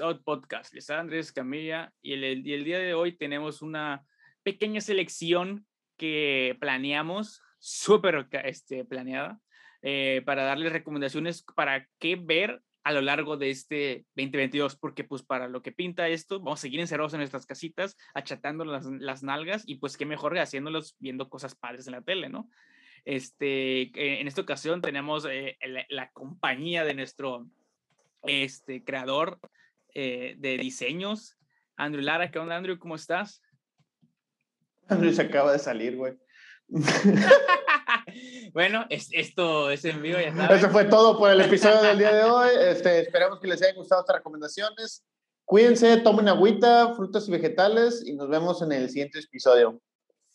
A Out Podcast. Les habla Andrés Camilla y el, el día de hoy tenemos una pequeña selección que planeamos, súper este, planeada, eh, para darles recomendaciones para qué ver a lo largo de este 2022, porque pues para lo que pinta esto, vamos a seguir encerrados en nuestras casitas, achatando las, las nalgas y pues qué mejor haciéndolos viendo cosas padres en la tele, ¿no? Este, eh, en esta ocasión tenemos eh, la, la, compañía de nuestro este, creador eh, de diseños, Andrew Lara. ¿Qué onda, Andrew? ¿Cómo estás? Andrew se acaba de salir, güey. bueno, es, esto es en vivo, ya Eso fue todo por el episodio del día de hoy. Este, esperamos que les hayan gustado estas recomendaciones. Cuídense, tomen agüita, frutas y vegetales y nos vemos en el siguiente episodio.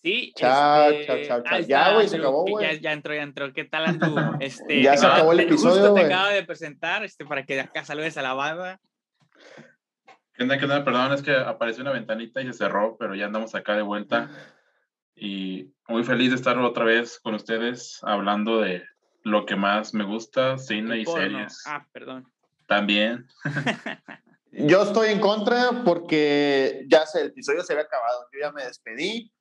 Sí. Chao, este, chao, chao, chao. Ya, güey, se acabó, güey. Ya, ya, entró, ya entró. ¿Qué tal, Andrew? Este, ya se acabó el episodio, Justo te acabo de presentar, este, para que acá saludes a la banda. ¿Qué onda, qué onda? Perdón, es que apareció una ventanita y se cerró, pero ya andamos acá de vuelta. Y muy feliz de estar otra vez con ustedes hablando de lo que más me gusta, cine y series. Ah, perdón. También. Yo estoy en contra porque ya se, el episodio se había acabado. Yo ya me despedí.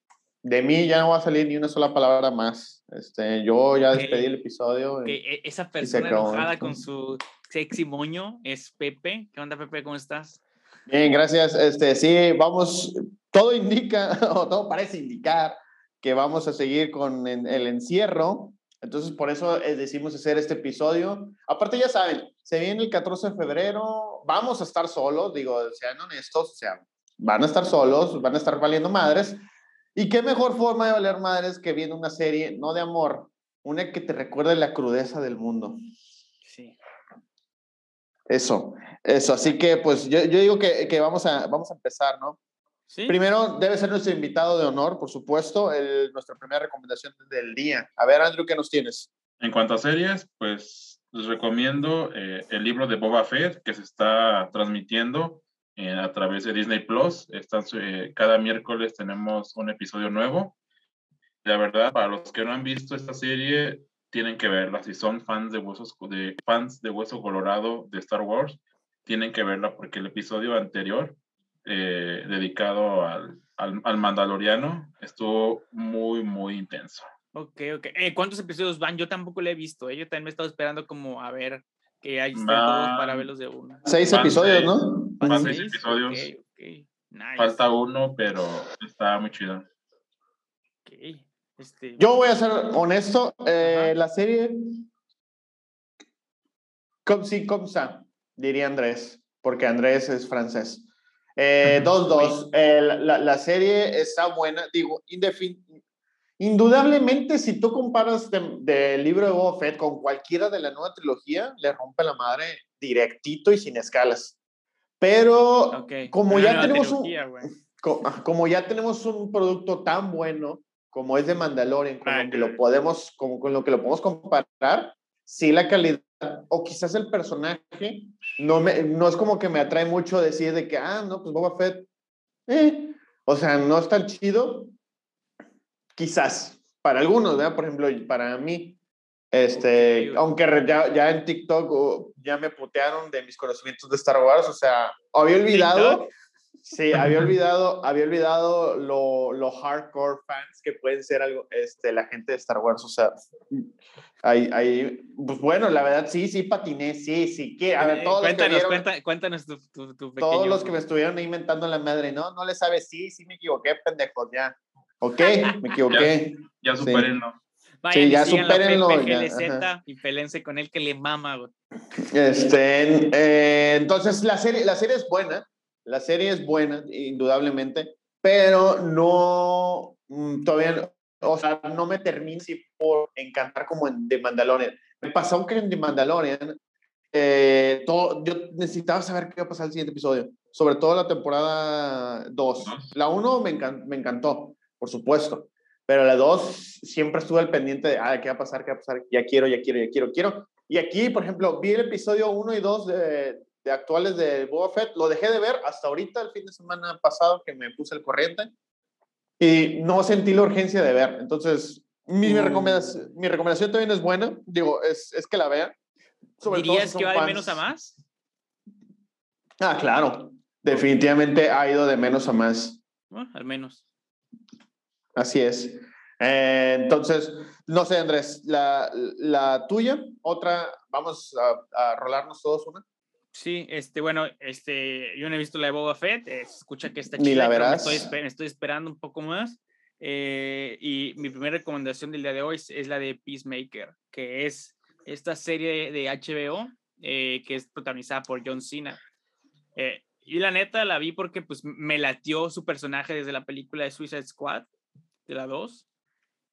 De mí ya no va a salir ni una sola palabra más. Este, yo ya despedí el episodio. E, esa persona enojada con su sexy moño es Pepe. ¿Qué onda, Pepe? ¿Cómo estás? Bien, gracias. Este, sí, vamos, todo indica, o todo parece indicar que vamos a seguir con el encierro. Entonces, por eso eh, decimos hacer este episodio. Aparte, ya saben, se viene el 14 de febrero, vamos a estar solos, digo, sean honestos, o sea, van a estar solos, van a estar valiendo madres. ¿Y qué mejor forma de valer madres que viendo una serie, no de amor, una que te recuerde la crudeza del mundo? Eso, eso. Así que, pues, yo, yo digo que, que, vamos, a, vamos a empezar, ¿no? Sí. Primero, debe ser nuestro invitado de honor, por supuesto, el, nuestra primera recomendación del día. A ver, Andrew, ¿qué nos tienes? En cuanto a series, pues les recomiendo eh, el libro de Boba Fett que se está transmitiendo eh, a través de Disney Plus. eh, cada miércoles tenemos un episodio nuevo. La verdad, para los que no han visto esta serie, tienen que verla. Si son fans de huesos de fans de Hueso Colorado de Star Wars, tienen que verla porque el episodio anterior eh, dedicado al, al, al, Mandaloriano estuvo muy, muy intenso. Ok, ok. Eh, ¿Cuántos episodios van? Yo tampoco lo he visto. ¿eh? Yo también me he estado esperando como a ver que hay estén todos para verlos de uno. Seis Van episodios, seis. ¿no? Van seis episodios. Ok, ok. Nice. Falta uno, pero está muy chido. Ok. Este... Yo voy a ser honesto. Eh, la serie. Comme si, comme ça, diría Andrés, porque Andrés es francés. 2-2. Eh, la, la, serie está buena. Digo, indefin indudablemente, si tú comparas del de libro de Boba Fett con cualquiera de la nueva trilogía, le rompe la madre directito y sin escalas. Pero okay. como, ya tenemos trilogía, un, como, ya tenemos un producto tan bueno como es de Mandalorian, con lo que lo podemos, como, con lo que lo podemos comparar, sí la calidad o quizás el personaje no, me, no es como que me atrae mucho decir de que, ah, no, pues Boba Fett, eh. o sea, no es tan chido, quizás, para algunos, ¿verdad? Por ejemplo, para mí, este, okay. aunque ya, ya, en TikTok uh, ya me putearon de mis conocimientos de Star Wars, o sea, había olvidado, ¿TikTok? Sí, había olvidado, había olvidado lo, lo, hardcore fans que pueden ser algo, este, la gente de Star Wars, o sea, ahí, ahí, pues bueno, la verdad, sí, sí patiné, sí, sí, que, a ver, todos cuéntanos, los que vieron, cuéntanos, cuéntanos tu, tu, tu pequeño... Todos los que me estuvieron ahí inventando la madre, no, no le sabes, sí, sí me equivoqué, pendejos, ya, ok, me equivoqué. ya, ya supérenlo. Sí. Vayan sí, ya supérenlo. Y pelense con él que le mama, güey. Este, eh, entonces, la serie, la serie es buena. La serie es buena, indudablemente, pero no, mm, todavía, o sea, no me termina por encantar como en The Mandalorian. Me pasó que en The Mandalorian, eh, todo, yo necesitaba saber qué iba a pasar el siguiente episodio, sobre todo la temporada 2. La 1 me, encan me encantó, por supuesto, pero la 2 siempre estuve al pendiente de, ah, ¿qué va a pasar? ¿Qué va a pasar? Ya quiero, ya quiero, ya quiero, quiero. Y aquí, por ejemplo, vi el episodio 1 y 2 de, de actuales de Boba Fett, lo dejé de ver hasta ahorita, el fin de semana pasado que me puse el corriente, y no sentí la urgencia de ver. Entonces, mi, mm. recomendación, mi recomendación también es buena, digo, es, es que la vean. Sobre ¿Dirías todo si que va de menos a más? Ah, claro. Definitivamente ha ido de menos a más. Bueno, al menos. Así es. Eh, entonces, no sé, Andrés, la, la tuya, otra, vamos a, a, rolarnos todos una. Sí, este, bueno, este, yo no he visto la de Boba Fett, eh, escucha que está chida. Ni la verás. Estoy, estoy, esperando un poco más. Eh, y mi primera recomendación del día de hoy es, es, la de Peacemaker, que es esta serie de HBO eh, que es protagonizada por John Cena. Eh, y la neta la vi porque pues me latió su personaje desde la película de Suicide Squad, de la 2.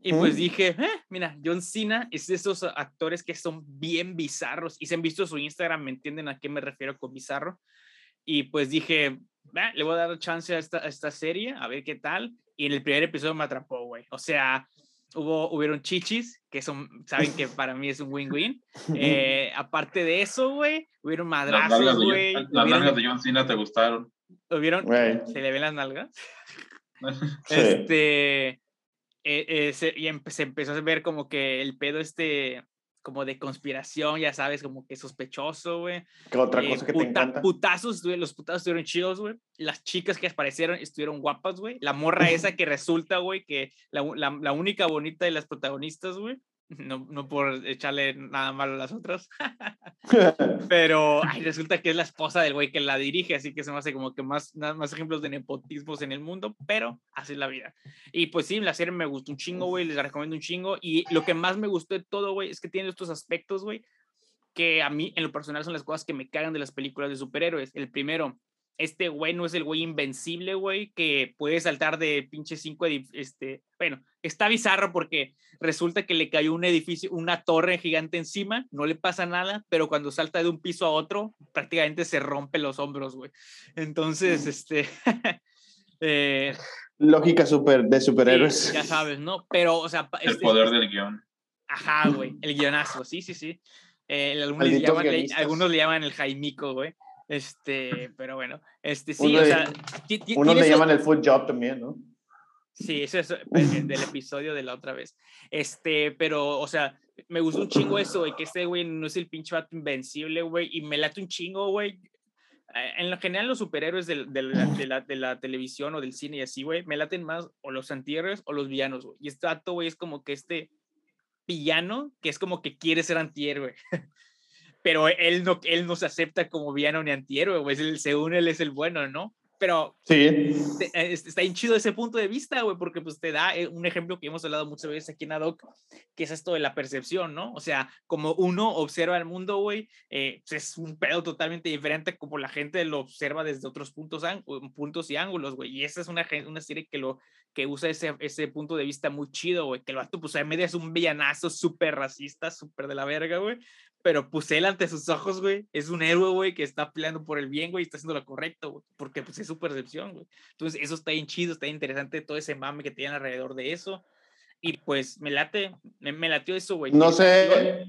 Y pues dije, eh, mira, John Cena es de esos actores que son bien bizarros. Y se han visto su Instagram, me entienden a qué me refiero con bizarro. Y pues dije, le voy a dar chance a esta, a esta serie, a ver qué tal. Y en el primer episodio me atrapó, güey. O sea, hubo, hubieron chichis, que son, saben que para mí es un win-win. Eh, aparte de eso, güey, hubieron madrazos, güey. Las nalgas de John Cena te gustaron. ¿Hubieron? ¿Se le ven las nalgas? Este, eh, eh, se, y se empezó a ver como que el pedo este como de conspiración, ya sabes, como que sospechoso, güey. ¿Qué otra cosa que te encanta? Putazos, los putazos estuvieron chidos, güey. Las chicas que aparecieron estuvieron guapas, güey. La morra esa que resulta, güey, que la, la, la única bonita de las protagonistas, güey, no, no por echarle nada malo a las otras, pero ay, resulta que es la esposa del güey que la dirige, así que se me hace como que más, más ejemplos de nepotismos en el mundo, pero así es la vida. Y pues sí, la serie me gustó un chingo, güey, les la recomiendo un chingo, y lo que más me gustó de todo, güey, es que tiene estos aspectos, güey, que a mí en lo personal son las cosas que me cagan de las películas de superhéroes. El primero, este güey no es el güey invencible, güey, que puede saltar de pinche cinco, este, bueno, está bizarro porque resulta que le cayó un edificio, una torre gigante encima, no le pasa nada, pero cuando salta de un piso a otro, prácticamente se rompe los hombros, güey. Entonces, mm. este... eh, Lógica super, de superhéroes. ya sabes, ¿no? Pero, o sea... El este, poder del guion. Ajá, güey, el guionazo, sí, sí, sí. Eh, algunos, le llaman, algunos le llaman el Jaimico, güey. Este, pero bueno, este sí, uno o sea. Uno le llaman el food job también, ¿no? Sí, eso es pues, del episodio de la otra vez. Este, pero, o sea, me gustó un chingo eso, güey, que este güey no es el pinche vato invencible, güey, y me late un chingo, güey. Eh, en lo general, los superhéroes de, de, la, de, la, de, la, televisión o del cine y así, güey, me laten más o los antihéroes o los villanos, güey. Y este vato, güey, es como que este villano que es como que quiere ser antihéroe. pero él no, él no se acepta como villano ni antihéroe, güey, según él es el bueno, ¿no? Pero sí. Eh, está bien chido ese punto de vista, güey, porque pues te da eh, un ejemplo que hemos hablado muchas veces aquí en ADOC, que es esto de la percepción, ¿no? O sea, como uno observa el mundo, güey, eh, pues, es un pedo totalmente diferente como la gente lo observa desde otros puntos, puntos y ángulos, güey. Y esa es una, una serie que, lo, que usa ese, ese punto de vista muy chido, güey, que el vato, pues, a media es un villanazo súper racista, súper de la verga, güey, pero pues él ante sus ojos, güey, es un héroe, güey, que está peleando por el bien, güey, y está haciendo lo correcto, güey, porque pues es su percepción, güey. Entonces, eso está bien chido, está bien interesante todo ese mame que tienen alrededor de eso. Y pues me late, me, me latió eso, güey. No sé.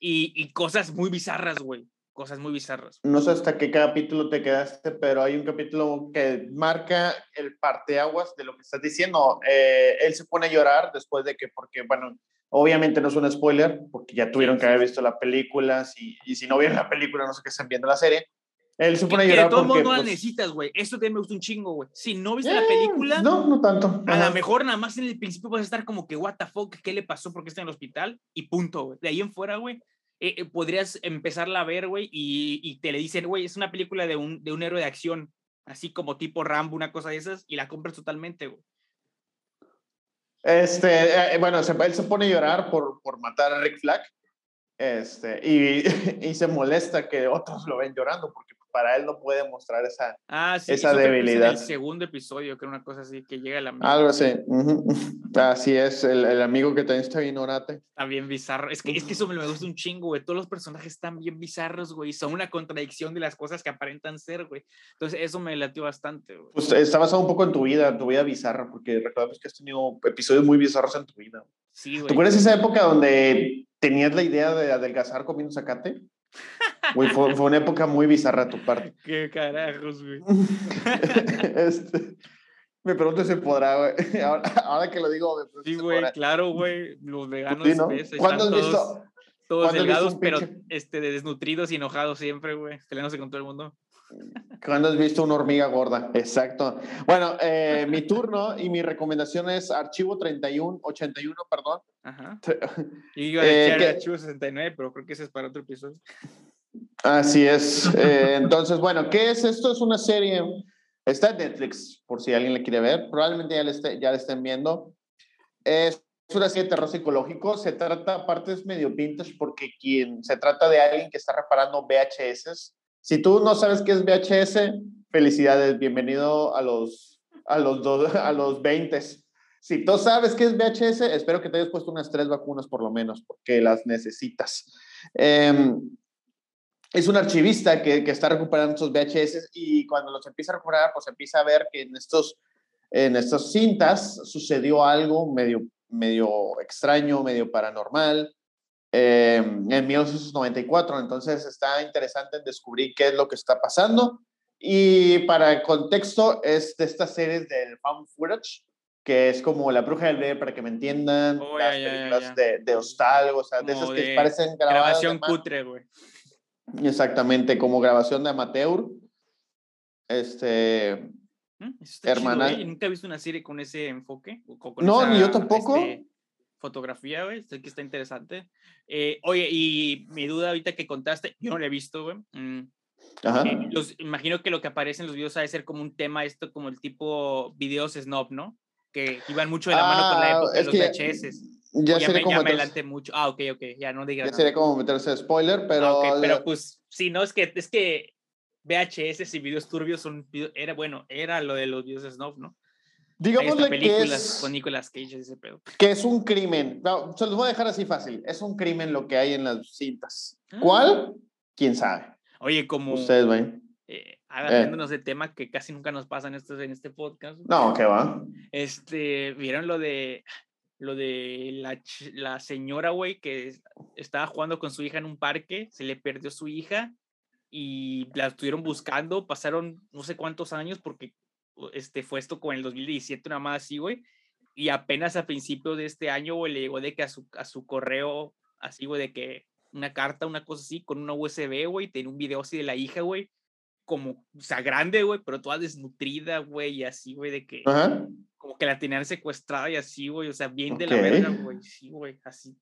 Y, y cosas muy bizarras, güey. Cosas muy bizarras. No sé hasta qué capítulo te quedaste, pero hay un capítulo que marca el parteaguas de lo que estás diciendo. Eh, él se pone a llorar después de que, porque, bueno, Obviamente no es un spoiler, porque ya tuvieron que haber visto la película, si, y si no vieron la película, no sé qué están viendo la serie. Él se pone a llorar. De todos modos no la pues necesitas, güey. Eso también me gusta un chingo, güey. Si no viste la película. Eh, no, no tanto. A lo mejor nada más en el principio vas a estar como que, what the fuck, ¿qué le pasó? porque está en el hospital? Y punto, güey. De ahí en fuera, güey, eh, eh, podrías empezarla a ver, güey, y, y, te le dicen, güey, es una película de un, de un héroe de acción, así como tipo Rambo, una cosa de esas, y la compras totalmente, güey. Este, eh, bueno, se, él se pone a llorar por, por matar a Rick Flag este, y, y, se molesta que otros lo ven llorando porque para él no puede mostrar esa, ah, sí, esa debilidad. el segundo episodio, que una cosa así, que llega el amigo. Algo así. Así es, el, el, amigo que también está bien orate. Está bien bizarro. Es que, es que eso me, me gusta un chingo, güey. Todos los personajes están bien bizarros, güey. Son una contradicción de las cosas que aparentan ser, güey. Entonces, eso me latió bastante, güey. Pues está basado un poco en tu vida, en tu vida bizarra, porque recordamos que has tenido episodios muy bizarros en tu vida. Sí, güey. ¿Tú acuerdas esa época donde tenías la idea de adelgazar comiendo zacate? fue, fue, una época muy bizarra tu parte. Qué carajos, güey. este, me pregunto si podrá, güey. Ahora, ahora, que lo digo, me Sí, güey, claro, güey. Los veganos ¿Sí, no? ¿Cuándo has visto? Todos, todos delgados, pero este, desnutridos y enojados siempre, güey. Peleándose con todo el mundo. ¿Cuándo has visto una hormiga gorda? Exacto. Bueno, eh, mi turno y mi recomendación es Archivo 3181, perdón. Ajá. Y iba a eh, Archivo 69, pero creo que ese es para otro episodio. Así es. Eh, entonces, bueno, ¿qué es esto? Es una serie. Está en Netflix, por si alguien le quiere ver. Probablemente ya le, esté, ya le estén viendo. Es una serie de terror psicológico. Se trata, partes medio vintage, porque quien se trata de alguien que está reparando VHS. Si tú no sabes qué es VHS, felicidades, bienvenido a los, a los, dos, a los 20. Si tú sabes qué es VHS, espero que te hayas puesto unas tres vacunas por lo menos, porque las necesitas. Eh, es un archivista que, que, está recuperando estos VHS y cuando los empieza a recuperar, pues empieza a ver que en estos en estas cintas sucedió algo medio, medio extraño, medio paranormal eh, en 1994. Entonces está interesante en descubrir qué es lo que está pasando. Y para el contexto es de estas series del found footage, que es como La Bruja del Bebé, para que me entiendan, oh, las películas De, de hostal, o sea, de esas que parecen grabadas. Grabación cutre, güey. Exactamente, como grabación de amateur. Este. Mm, hermana. ¿eh? ¿Nunca he visto una serie con ese enfoque? no, ni yo tampoco. Este, fotografía, güey. Sé que está interesante. Eh, oye, y mi duda ahorita que contaste, yo no la he visto, güey. Mm, Ajá. Eh, los, imagino que lo que aparece en los videos ha de ser como un tema, esto como el tipo videos snob, ¿no? Que iban mucho de la mano con la ah, época de los VHS. Ya, sería como me mucho. Ah, ok, ok, ya no digas. Ya sería como meterse spoiler, pero. Ah, pero pues, sí, no, es que, es que VHS y videos turbios son. Era bueno, era lo de los videos snob, ¿no? Digámosle que es, con Nicolas Cage ese pedo. Que es un crimen. No, se los voy a dejar así fácil. Es un crimen lo que hay en las cintas. Ah. ¿Cuál? ¿Quién sabe? Oye, como. Ustedes, güey. Eh, hablándonos de tema que casi nunca nos pasan estos en este podcast. No, ¿qué va? Este, ¿vieron lo de lo de la, la señora, güey, que estaba jugando con su hija en un parque, se le perdió su hija y la estuvieron buscando, pasaron no sé cuántos años porque este, fue esto con el 2017, una más así, güey, y apenas a principio de este año, güey, le llegó de que a su, a su correo, así, güey, de que una carta, una cosa así, con una USB, güey, tenía un video así de la hija, güey, como, o sea, grande, güey, pero toda desnutrida, güey, y así, güey, de que, como que la tenían secuestrada y así, güey, o sea, bien de la verga, güey, sí, güey, así,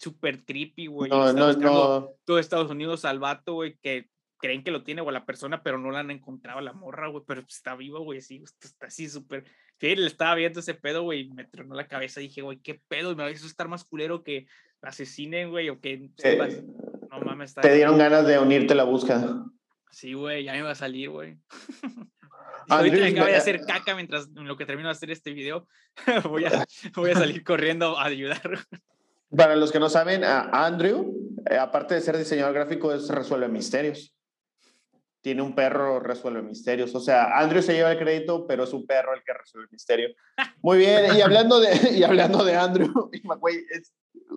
súper creepy, güey. No, no, no. Todo Estados Unidos al vato, güey, que creen que lo tiene, o la persona, pero no la han encontrado la morra, güey, pero está viva, güey, sí, está así súper. Sí, le estaba viendo ese pedo, güey, y me tronó la cabeza, dije, güey, qué pedo, me va a estar más culero que asesinen, güey, o que. no mames, está. Te dieron ganas de unirte a la búsqueda. Sí, güey, ya me va a salir, güey. Ahorita me acabo de hacer caca mientras en lo que termino de hacer este video. voy, a, voy a salir corriendo a ayudar. Para los que no saben, Andrew, eh, aparte de ser diseñador gráfico, es resuelve misterios. Tiene un perro, resuelve misterios. O sea, Andrew se lleva el crédito, pero es un perro el que resuelve el misterio. Muy bien, y hablando de, y hablando de Andrew, güey,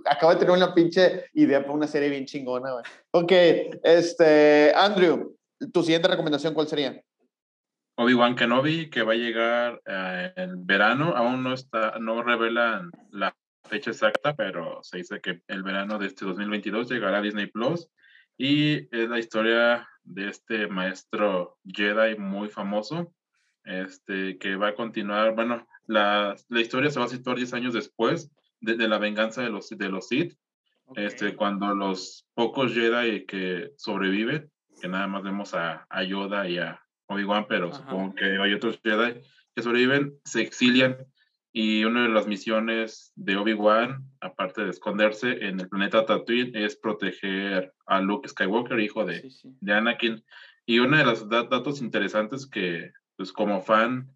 acabo de tener una pinche idea para una serie bien chingona, güey. Ok, este, Andrew, tu siguiente recomendación, ¿cuál sería? Obi-Wan Kenobi, que va a llegar eh, en verano. Aún no está, no revelan la fecha exacta, pero se dice que el verano de este 2022 llegará a Disney Plus. Y es la historia de este maestro Jedi muy famoso, este, que va a continuar. Bueno, la, la historia se va a situar 10 años después de, de, la venganza de los, de los Sith. Este, cuando los pocos Jedi que sobreviven que nada más vemos a, a Yoda y a Obi-Wan, pero supongo que hay otros Jedi que sobreviven, se exilian y una de las misiones de Obi-Wan, aparte de esconderse en el planeta Tatooine, es proteger a Luke Skywalker, hijo de, de Anakin. Y uno de los datos interesantes que, pues como fan,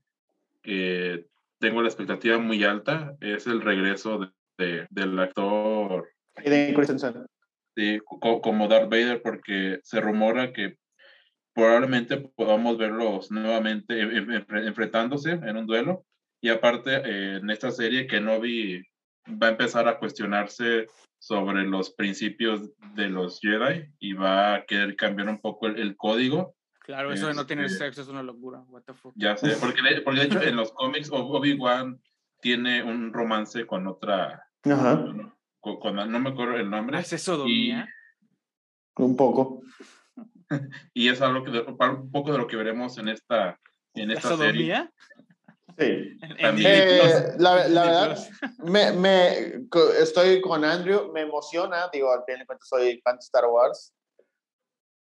eh, tengo la expectativa muy alta, es el regreso de, del actor como Darth Vader, porque se rumora que probablemente podamos verlos nuevamente enfrentándose en un duelo. Y aparte, eh, en esta serie, Kenobi va a empezar a cuestionarse sobre los principios de los Jedi y va a querer cambiar un poco el, código. Claro, eso de no tener este, sexo es una locura. What the fuck? Ya sé, porque, porque de hecho en los cómics Obi-Wan tiene un romance con otra. Ajá no me acuerdo el nombre. ¿Es eso, Un poco. y es algo que un poco de lo que veremos en esta, en esta serie. Sí. Eh, la, la, verdad, me, me, estoy con Andrew, me emociona, digo, al fin de cuentas soy fan de Star Wars,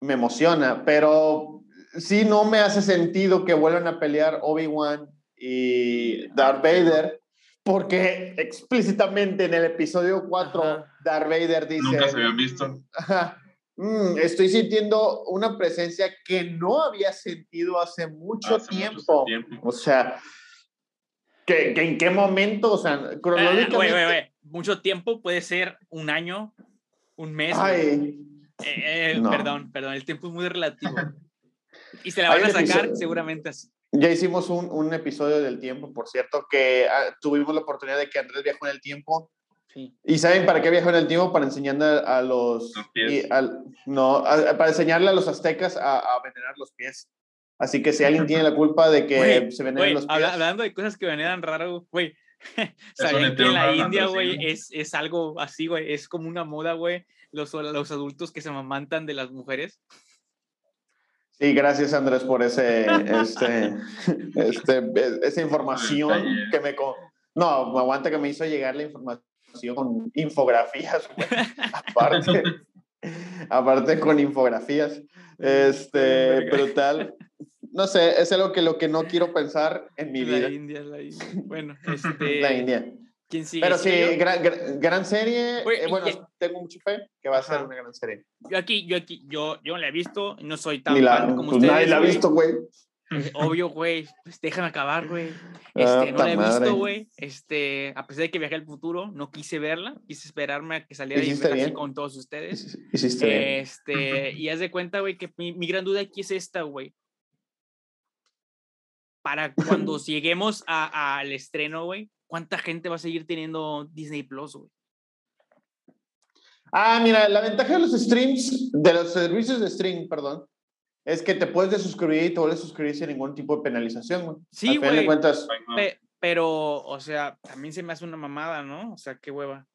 me emociona, pero sí no me hace sentido que vuelvan a pelear Obi-Wan y Darth Vader, porque explícitamente en el episodio 4 Darth Vader dice... Nunca se habían visto. Mm, estoy sintiendo una presencia que no había sentido hace mucho, tiempo. O sea, ¿que, ¿en qué momento? O sea, ah, cronológicamente... Mucho tiempo puede ser un año, un mes. Ay. Eh, eh, perdón, perdón, el tiempo es muy relativo. Y se la van a sacar seguramente así. Ya hicimos un, un, episodio del tiempo, por cierto, que ah, tuvimos la oportunidad de que Andrés viajó en el tiempo. Sí. ¿Y saben para qué viajó en el tiempo? Para enseñarle a los... y no, para enseñarle a los aztecas a, a, venerar los pies. Así que si alguien tiene la culpa de que se veneren los pies... Hablando de cosas que veneran raro, güey. Saben que en la India, güey, es, es algo así, güey. Es como una moda, güey. Los, los adultos que se mamantan de las mujeres. Sí, gracias Andrés por ese, este, este, esa información que me... No, me aguanta que me hizo llegar la información con infografías, aparte, aparte con infografías, este, brutal. No sé, es algo que lo que no quiero pensar en mi vida. La India, la India. Bueno, este... La India. Pero sí, gran, gran, serie. Eh, bueno, tengo mucho fe que va a ser una gran serie. Yo aquí, yo aquí, yo, yo la he visto, no soy tan fan como pues ustedes. Nadie la ha visto, güey. Eh, obvio, güey, pues déjame acabar, güey. Ah, este, no la he visto, güey. Este, a pesar de que viajé al futuro, no quise verla, quise esperarme a que saliera y ver así con todos ustedes. Hiciste este, y haz de cuenta, güey, que mi, mi gran duda aquí es esta, güey. Para cuando lleguemos al estreno, güey, ¿cuánta gente va a seguir teniendo Disney Plus, güey? Ah, mira, la ventaja de los streams, de los servicios de stream, perdón, es que te puedes desuscribir y te vuelves a suscribir sin ningún tipo de penalización, güey. Sí, güey. Cuentas... pero, o sea, también se me hace una mamada, ¿no? O sea, qué hueva.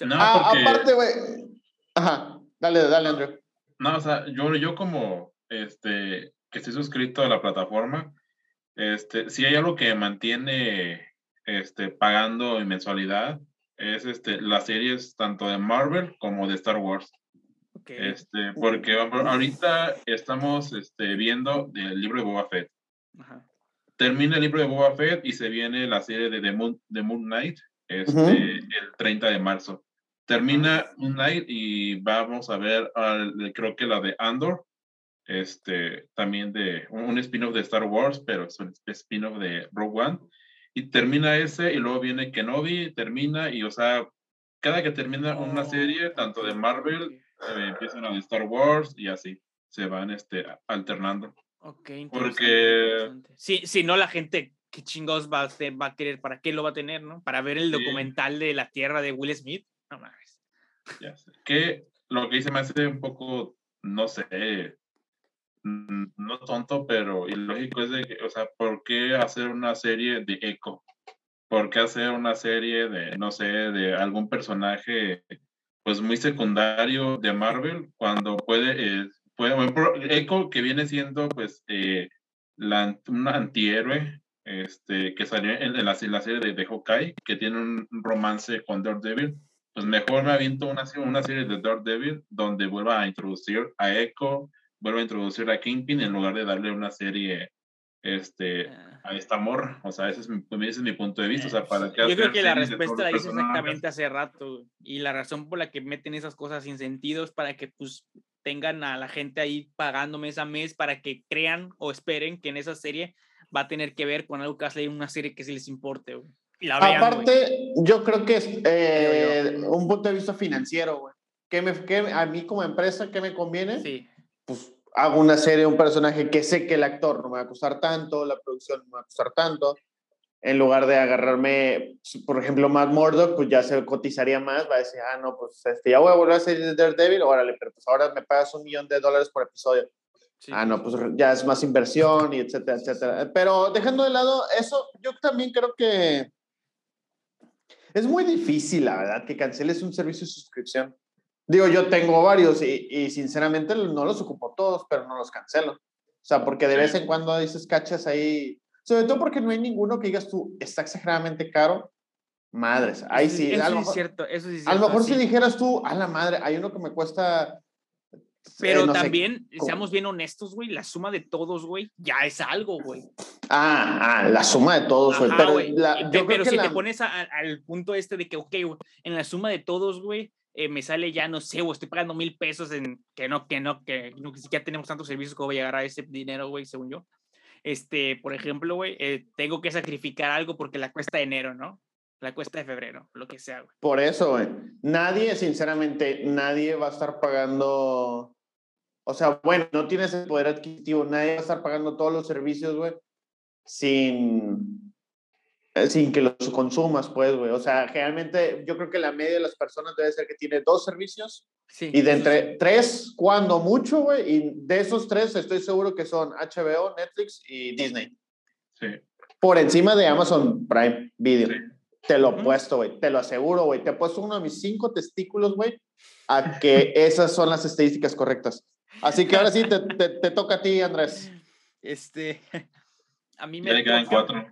no, ah, aparte, güey. Ajá, dale, dale, Andrew. No, o sea, yo, yo como, este, que estoy suscrito a la plataforma, este, si hay algo que mantiene este, pagando en mensualidad es este, las series tanto de Marvel como de Star Wars. Este, porque ahorita estamos este, viendo el libro de Boba Fett. Termina el libro de Boba Fett y se viene la serie de The Moon, Moon Knight este, el 30 de marzo. Termina Moon Knight y vamos a ver, creo que la de Andor, este, también de un, spin-off de Star Wars, pero es un spin-off de Rogue One y termina ese y luego viene Kenobi, termina y o sea, cada que termina una serie, tanto de Marvel, eh, empiezan a de Star Wars y así, se van este, alternando. Ok, Porque... Sí, si no, la gente, ¿qué chingos va a, va a querer? ¿Para qué lo va a tener, no? ¿Para ver el documental de la Tierra de Will Smith? No mames. Ya sé. Que lo que dice me hace un poco, no sé, no tonto, pero ilógico es de que, o sea, ¿por qué hacer una serie de Echo? ¿Por qué hacer una serie de, no sé, de algún personaje, pues muy secundario de Marvel, cuando puede, eh, puede Echo que viene siendo, pues, eh, la, un antihéroe, este, que salió en, la, la, serie de, de Hawkeye, que tiene un romance con Daredevil, pues mejor me aviento una, una serie de Daredevil donde vuelva a introducir a Echo, vuelvo a introducir a Kingpin en lugar de darle una serie este, ah. a esta amor. O sea, ese es, mi, ese es mi punto de vista. O sea, ¿para Yo creo que la respuesta la hice exactamente hace rato. Y la razón por la que meten esas cosas sin sentido es para que pues tengan a la gente ahí pagando mes a mes para que crean o esperen que en esa serie va a tener que ver con algo que hace una serie que sí les importe. La vean, Aparte, yo creo que es eh, un punto de vista financiero, güey. Que, me, que a mí como empresa, ¿qué me conviene? Sí pues hago una serie, un personaje que sé que el actor no me va a costar tanto, la producción no me va a costar tanto, en lugar de agarrarme, por ejemplo, Matt Murdock, pues ya se cotizaría más, va a decir, ah, no, pues este, ya voy a volver a ser Daredevil, órale, pero pues ahora me pagas un millón de dólares por episodio. Ah, no, pues ya es más inversión y etcétera, etcétera. Pero dejando de lado eso, yo también creo que es muy difícil, la verdad, que canceles un servicio de suscripción. Digo, yo tengo varios y, y sinceramente no los ocupo todos, pero no los cancelo. O sea, porque de vez en cuando dices cachas ahí, sobre todo porque no hay ninguno que digas tú, está exageradamente caro. Madres, ahí sí. Eso a lo sí es mejor, cierto, eso sí es a lo cierto, mejor sí. si dijeras tú, a la madre, hay uno que me cuesta. Pero eh, no sé, también, como- seamos bien honestos, güey, la suma de todos, güey, ya es algo, güey. Ah, ah, la suma de todos, güey. Pero, la- Y yo pe- creo pero que si la- te pones a- a- al punto este de que, ok, güey, en la suma de todos, güey, eh, me sale ya, no sé, güey, estoy pagando mil pesos en que no, que no, que no, que siquiera tenemos tantos servicios como llegar a ese dinero, güey, según yo. Este, por ejemplo, güey, eh, tengo que sacrificar algo porque la cuesta de enero, ¿no? La cuesta de febrero, lo que sea, güey. Por eso, güey. Nadie, sinceramente, nadie va a estar pagando. O sea, bueno, no tienes el poder adquisitivo, nadie va a estar pagando todos los servicios, güey, sin, sin que los consumas, pues, güey. O sea, generalmente yo creo que la media de las personas debe ser que tiene dos servicios Sí. y de entre sí. tres, cuando mucho, güey, y de esos tres estoy seguro que son HBO, Netflix y Disney. Sí. Por encima de Amazon Prime Video. Sí. Te lo Ujú. puesto, güey. Te lo aseguro, güey. Te he puesto uno de mis cinco testículos, güey, a que esas son las estadísticas correctas. Así que ahora sí te, te, te toca a ti, Andrés. Este, a mí Ya me le quedan cuatro.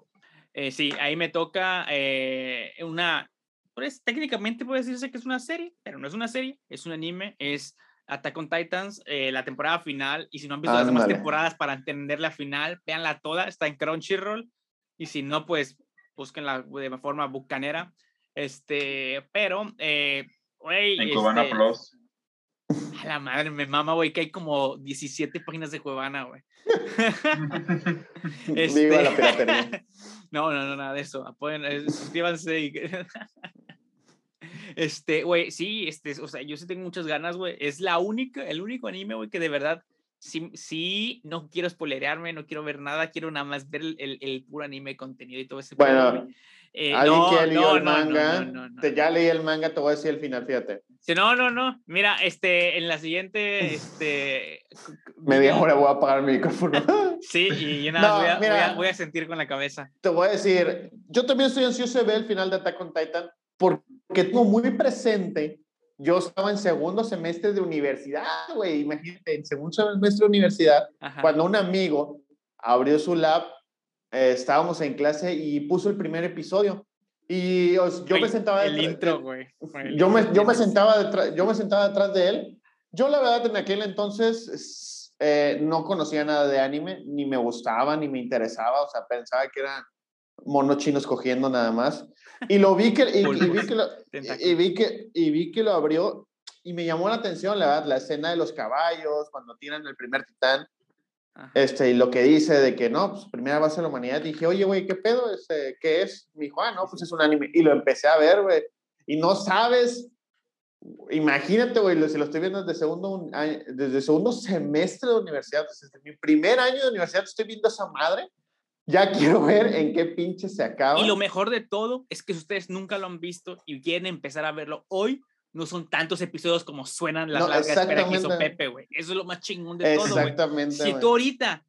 Eh, sí, ahí me toca eh, una, pues técnicamente puede decirse que es una serie, pero no es una serie, es un anime, es Attack on Titans, eh, la temporada final, y si no han visto las demás temporadas para entender la final, véanla toda, está en Crunchyroll, y si no, pues búsquenla de forma bucanera, este, pero, eh, En Cubana este, Plus. A la madre, me mama, güey, que hay como 17 páginas de Cuevana, güey. Viva la piratería. No, no, no, nada de eso. Apoyen, eh, suscríbanse. y- Este, güey, sí, este, o sea, yo sí tengo muchas ganas, güey. Es la única, el único anime, güey, que de verdad, sí, sí, no quiero spoilerearme, no quiero ver nada, quiero nada más ver el, el, el puro anime contenido y todo ese Bueno, güey. Eh, Alguien no, que ya leyó no, el manga, no, te ya leí el manga, te voy a decir el final, fíjate. No, no, no. Mira, este, en la siguiente, este. Media hora voy a apagar mi micrófono. Sí, y yo nada voy, a, voy, mira. a, voy a sentir con la cabeza. te voy a decir, yo también estoy ansioso de ver el final de Attack on Titan porque tengo muy presente, yo estaba en segundo semestre de universidad, güey, imagínate, en segundo semestre de universidad, Ajá. cuando un amigo abrió su lab, eh, estábamos en clase y puso el primer episodio. Y yo me sentaba El intro, güey. Yo me, yo me sentaba detrás, yo me sentaba detrás de él. Yo la verdad en aquel entonces es- eh, no conocía nada de anime, ni me gustaba, ni me interesaba, o sea, pensaba que eran monos chinos cogiendo nada más. Y lo vi que, y, y vi que lo, y, y vi que, y vi que lo abrió y me llamó la atención, la verdad, la escena de los caballos, cuando tiran el primer titán, Ajá. este, y lo que dice de que no, pues primera base de la humanidad. Dije, oye, güey, ¿qué pedo? Este, ¿Qué es? Me dijo, ah, no, pues es un anime. Y lo empecé a ver, güey. Y no sabes, imagínate, güey, si lo estoy viendo desde segundo, desde segundo semestre de universidad, desde mi primer año de universidad estoy viendo esa madre. Ya quiero ver en qué pinche se acaba. Y lo mejor de todo es que ustedes nunca lo han visto y quieren empezar a verlo hoy, no son tantos episodios como suenan las No, largas esperas que hizo. Pepe, güey. Eso es lo más chingón de todo, güey. Exactamente. Si tú ahorita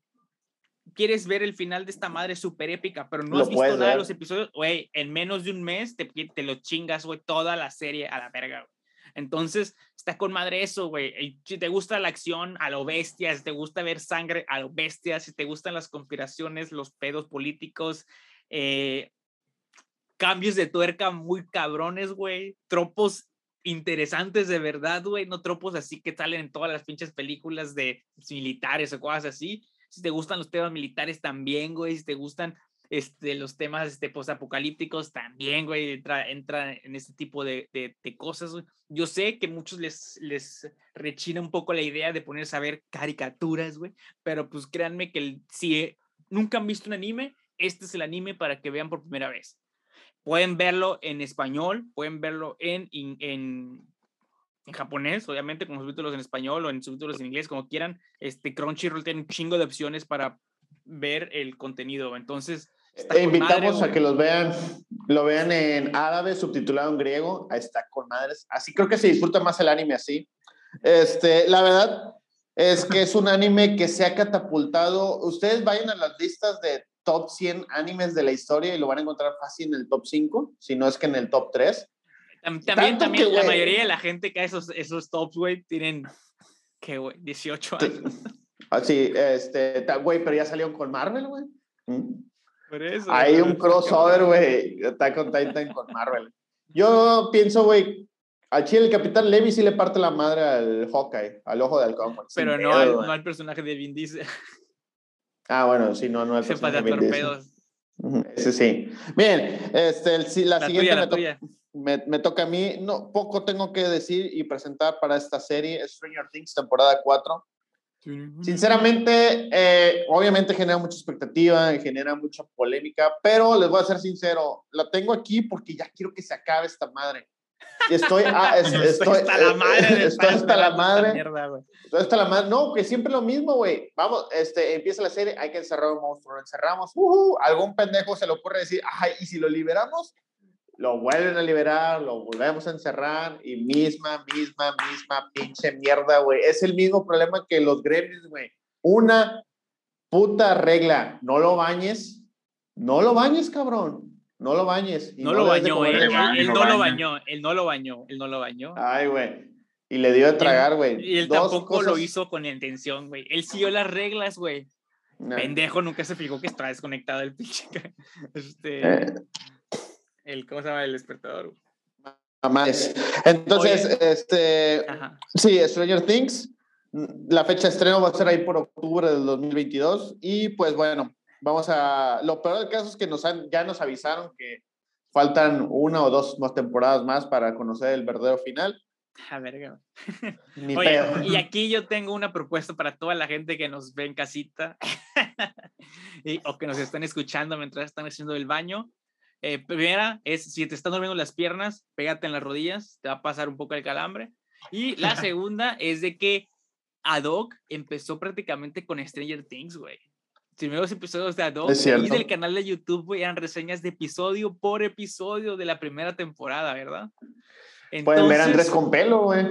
quieres ver el final de esta madre súper épica, pero no Lo has visto nada de los episodios, güey, en menos de un mes te, te lo chingas, güey, toda la serie a la verga, güey. Entonces, está con madre eso, güey. Si te gusta la acción, a lo bestia. Si te gusta ver sangre, a lo bestia. Si te gustan las conspiraciones, los pedos políticos, eh, cambios de tuerca muy cabrones, güey. Tropos interesantes de verdad, güey. No tropos así que salen en todas las pinches películas de militares o cosas así. Si te gustan los temas militares también, güey. Si te gustan este, los temas este, postapocalípticos también, güey, entra, entra en este tipo de, de, de cosas. güey. Yo sé que muchos les, les rechina un poco la idea de ponerse a ver caricaturas, güey, pero pues créanme que el- si nunca han visto un anime, este es el anime para que vean por primera vez. Pueden verlo en español, pueden verlo en, en, en, en japonés, obviamente, con subtítulos en español o en subtítulos en inglés, como quieran. Este Crunchyroll tiene un chingo de opciones para ver el contenido. Entonces, E invitamos madre, a que los vean, lo vean en árabe, subtitulado en griego. Ahí está con madres. Así creo que se disfruta más el anime así. Este, la verdad es que es un anime que se ha catapultado. Ustedes vayan a las listas de top 100 animes de la historia y lo van a encontrar fácil en el top 5, si no es que en el top 3. También, también la mayoría de la gente que esos, esos tops, güey, tienen, ¿qué, güey? 18 años. Así, ah, este, güey, pero ya salieron con Marvel, güey. ¿Mm? Por eso. Hay un crossover, güey, está con Titan con Marvel. Yo pienso, güey, al chile el Capitán Levi sí le parte la madre al Hawkeye, al ojo de halcón. Pero no, al, no al personaje de Vin Diesel. Ah, bueno, sí, no, no al personaje de Diesel. Ese sí. Bien, este, la, siguiente me, me, toca a mí. No, poco tengo que decir y presentar para esta serie, Stranger Things, temporada 4. Sinceramente, eh, obviamente genera mucha expectativa, genera mucha polémica, pero les voy a ser sincero, la tengo aquí porque ya quiero que se acabe esta madre. Estoy, ah, estoy, hasta la madre. Estoy hasta la madre. Estoy hasta la madre. No, que siempre lo mismo, güey. Vamos, este, empieza la serie, hay que encerrar un monstruo. Lo encerramos, uh, algún pendejo se le ocurre decir, ay, ¿y si lo liberamos? Lo vuelven a liberar, lo volvemos a encerrar y misma, misma, misma pinche mierda, güey. Es el mismo problema que los gremlins, güey. Una puta regla, no lo bañes, no lo bañes, cabrón. No lo bañes. no, lo bañó, él, él, no lo bañó, él no lo bañó, él no lo bañó. Ay, güey. Y le dio de tragar, güey. Y él tampoco lo hizo con intención, güey. Él siguió las reglas, güey. Pendejo, nunca se fijó que estaba desconectado el pinche. Este. Eh. El, ¿Cómo se llama el despertador? Más. Entonces, este. Sí, Stranger Things. La fecha de estreno va a ser ahí por octubre del 2022. Y pues bueno, Vamos a. Lo peor del caso es que nos han, ya nos avisaron que faltan una o dos más temporadas más para conocer el verdadero final. A ver, Oye, y aquí yo tengo una propuesta para toda la gente que nos ve en casita y, o que nos están escuchando mientras están haciendo el baño. Eh, primera es, si te están durmiendo las piernas, pégate en las rodillas, te va a pasar un poco el calambre. Y la segunda es de que Adoc empezó prácticamente con Stranger Things, güey primeros episodios de Adobe y del canal de YouTube eran reseñas de episodio por episodio de la primera temporada, ¿verdad? Pueden ver a Andrés con pelo, güey.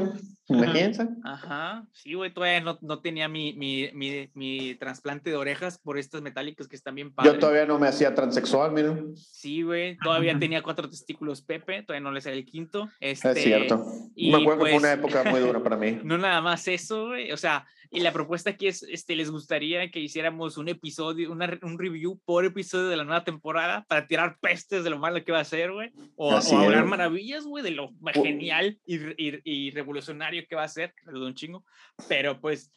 Imagínense. Ajá, sí, güey, todavía no, no tenía mi, mi, mi, mi, trasplante de orejas por estas metálicas que están bien padres. Yo todavía no me hacía transexual, miren. Sí, güey, todavía tenía cuatro testículos Pepe, todavía no le sale el quinto. Este, es cierto. Y me acuerdo que fue una pues época muy dura para mí. No nada más eso, güey, o sea, y la propuesta aquí es, este, les gustaría que hiciéramos un episodio, una, un review por episodio de la nueva temporada para tirar pestes de lo malo que va a ser, güey. O, o hablar maravillas, güey, de lo genial y, y, y, revolucionario que va a ser, de un chingo. Pero pues,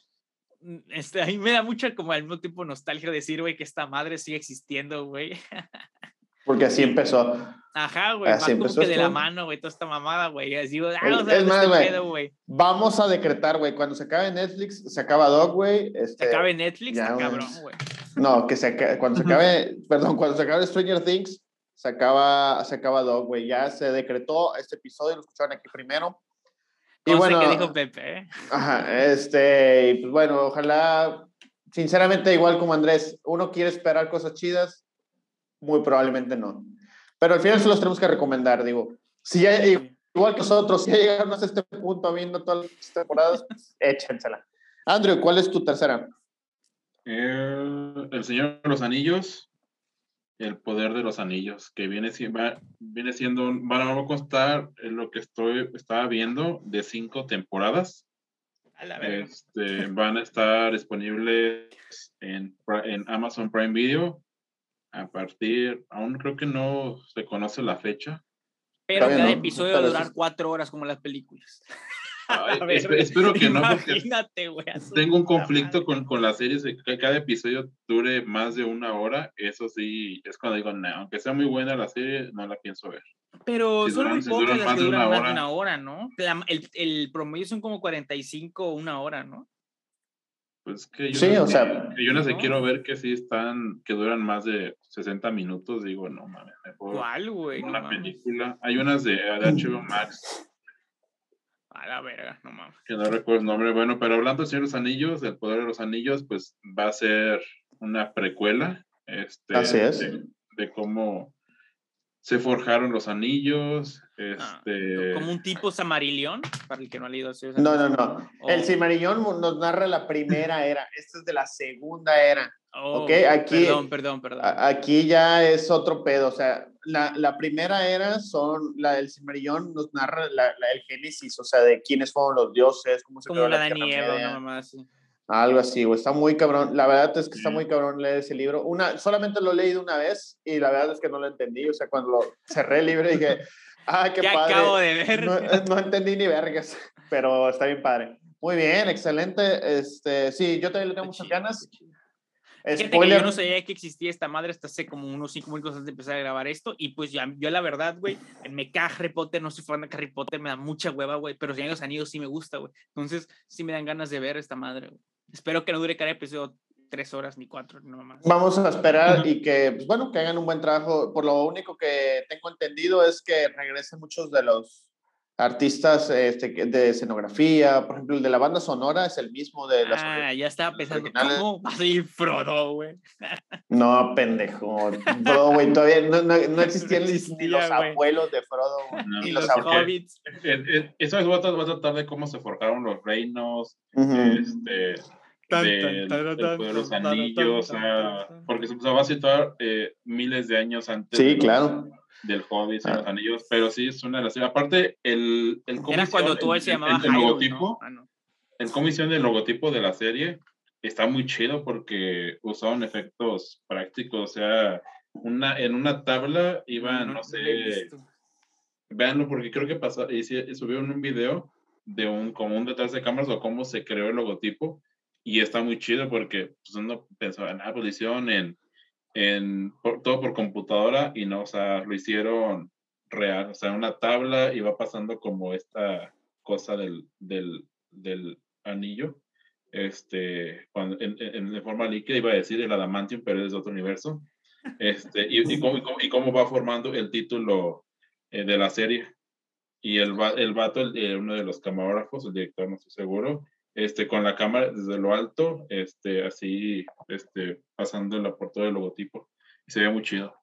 este, a mí me da mucha como al mismo tiempo nostalgia decir, güey, que esta madre sigue existiendo, güey. Porque así empezó. Ajá, güey. Así como que de la mano, güey, toda esta mamada, güey. Así, ah, es este más, güey. Vamos a decretar, güey. Cuando se acabe Netflix, se acaba Dog, güey. Este, se acabe Netflix, ya, cabrón, güey. No, que se acabe, cuando se acabe, perdón, cuando se acabe Stranger Things, se acaba, se acaba Dog, güey. Ya se decretó este episodio, lo escucharon aquí primero. Y bueno, que dijo Pepe. ¿eh? Ajá, este, pues bueno, ojalá, sinceramente, igual como Andrés, uno quiere esperar cosas chidas, muy probablemente no. Pero al final se los tenemos que recomendar, digo. Si ya, igual que nosotros, si ya llegaron hasta este punto viendo todas las temporadas, pues, échensela. Andrew, ¿cuál es tu tercera? el Señor de los Anillos, El Poder de los Anillos, que viene, viene siendo, van a constar en lo que estoy, estaba viendo de cinco temporadas. Este, van a estar disponibles en, en Amazon Prime Video a partir, aún creo que no se conoce la fecha. Pero cada episodio va a durar cuatro horas como las películas. espero que no, porque tengo un conflicto con, con las series de que cada episodio dure más de una hora. Eso sí, es cuando digo, no, aunque sea muy buena la serie, no la pienso ver. Pero son muy pocas las que duran más de una hora, ¿no? el, el promedio son como 45 o una hora, ¿no? Pues que yo, sí, o sea, yo no sé, quiero ver que sí están, que duran más de 60 minutos, digo, no mames, ¿Cuál, güey? Una película. Hay unas de, HBO Max. A la verga, no mames. Que no recuerdo el nombre. Bueno, pero hablando de los Anillos, del Poder de los Anillos, pues va a ser una precuela. Este, Así es. De, cómo se forjaron los anillos. Ah, Este, como un tipo Samarillion, para el que no ha leído. ¿sí? Sea, No, no, no. El Oh. Cimarillón nos narra la primera era. Esta es de la segunda era. Oh, Ok, aquí- Perdón, perdón, perdón. Aquí ya es otro pedo. O sea, la, la primera era son, la del Cimarillón nos narra la, la- el Génesis, o sea, de quiénes fueron los dioses, cómo se como creó la la Eva, Media. una mamá así. Algo así, güey. Está muy cabrón. La verdad es que está muy cabrón leer ese libro. Una, solamente lo he leído una vez y la verdad es que no lo entendí. O sea, cuando lo cerré el libro dije, ah, qué ¿Qué padre. acabo de ver? No, eh, no entendí ni vergas, pero está bien padre. Muy bien, excelente. Este, sí, yo también le tengo muchas ganas. Fíjate que Spoiler. yo no sabía que existía esta madre hasta hace como unos cinco minutos antes de empezar a grabar esto. Y pues ya, yo la verdad, güey, me caga Harry Potter, no soy fan de Harry Potter, me da mucha hueva, güey. Pero si los anillos sí me gusta, güey. Entonces sí me dan ganas de ver esta madre, güey. Espero que no dure cada episodio tres horas ni cuatro, no más. Vamos a esperar y que, pues, bueno, que hagan un buen trabajo. Por lo único que tengo entendido es que regresen muchos de los artistas este, de escenografía. Por ejemplo, el de la banda sonora es el mismo de las Ah, ya estaba pensando, originales. ¿cómo va a salir Frodo, güey? No, pendejo. Frodo, güey, todavía no, no, no existían No ni- ni existía, los abuelos de Frodo. ni Y los los abuelos. hobbits. eso es, va a, tra- va a tratar de cómo se forjaron los reinos, este, del- tan, del tan, poder de los anillos, porque se va a situar eh, miles de años antes Sí, de los- claro. del Hobbit y Ah. los anillos, pero sí es una de las... Aparte, el, el cómo Era cuando todo el- se el- llamaba el, Hyrule, logotipo, ¿no? Ah, no. el cómo hicieron el logotipo de la serie está muy chido porque usaron efectos prácticos, o sea, una, en una tabla iban, no, he sé, véanlo porque creo que pasó, hice- subieron un video de un, como un detrás de cámaras o cómo se creó el logotipo y está muy chido porque pues uno pensaba, ah, pues lo hicieron en, en por- todo por computadora y no, o sea, lo hicieron real, o sea, una tabla y va pasando como esta cosa del, del, del anillo, este, cuando, en, en, en forma líquida, iba a decir el adamantium, pero es de otro universo, este, y, cómo, y cómo- y cómo va formando el título eh, de la serie. Y el, el vato, el- eh, uno de los camarógrafos, el director, no estoy seguro, este, con la cámara desde lo alto, este, así, este, pasándola por todo el logotipo. Y se ve muy chido.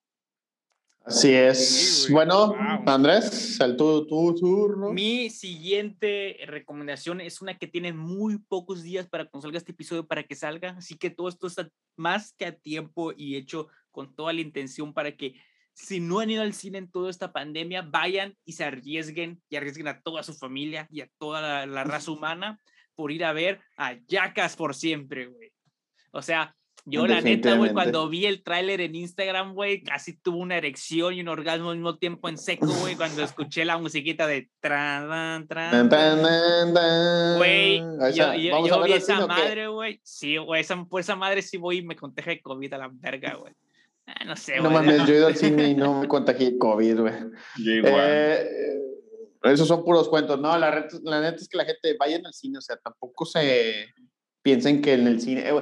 Así es. Bueno, Wow. Andrés, el tu, tu turno. Mi siguiente recomendación es una que tiene muy pocos días para cuando salga este episodio para que salga, así que todo esto está más que a tiempo y hecho con toda la intención para que si no han ido al cine en toda esta pandemia, vayan y se arriesguen y arriesguen a toda su familia y a toda la, la raza humana por ir a ver a Jackass por siempre, güey. O sea, yo la neta, güey, cuando vi el tráiler en Instagram, güey, casi tuve una erección y un orgasmo al mismo tiempo en seco, güey, cuando escuché la musiquita de tran, tran. Güey, yo, sea, yo, ¿vamos yo a vi esa madre, güey. Sí, güey, esa, por esa madre sí voy y me contagia de COVID a la verga, güey. Ah, no sé, No güey. mames, yo he ido al cine y no me contagié de COVID, güey. Yo igual. Eh, esos son puros cuentos. No, la, la neta es que la gente vayan al cine, o sea, tampoco se piensen que en el cine. eh,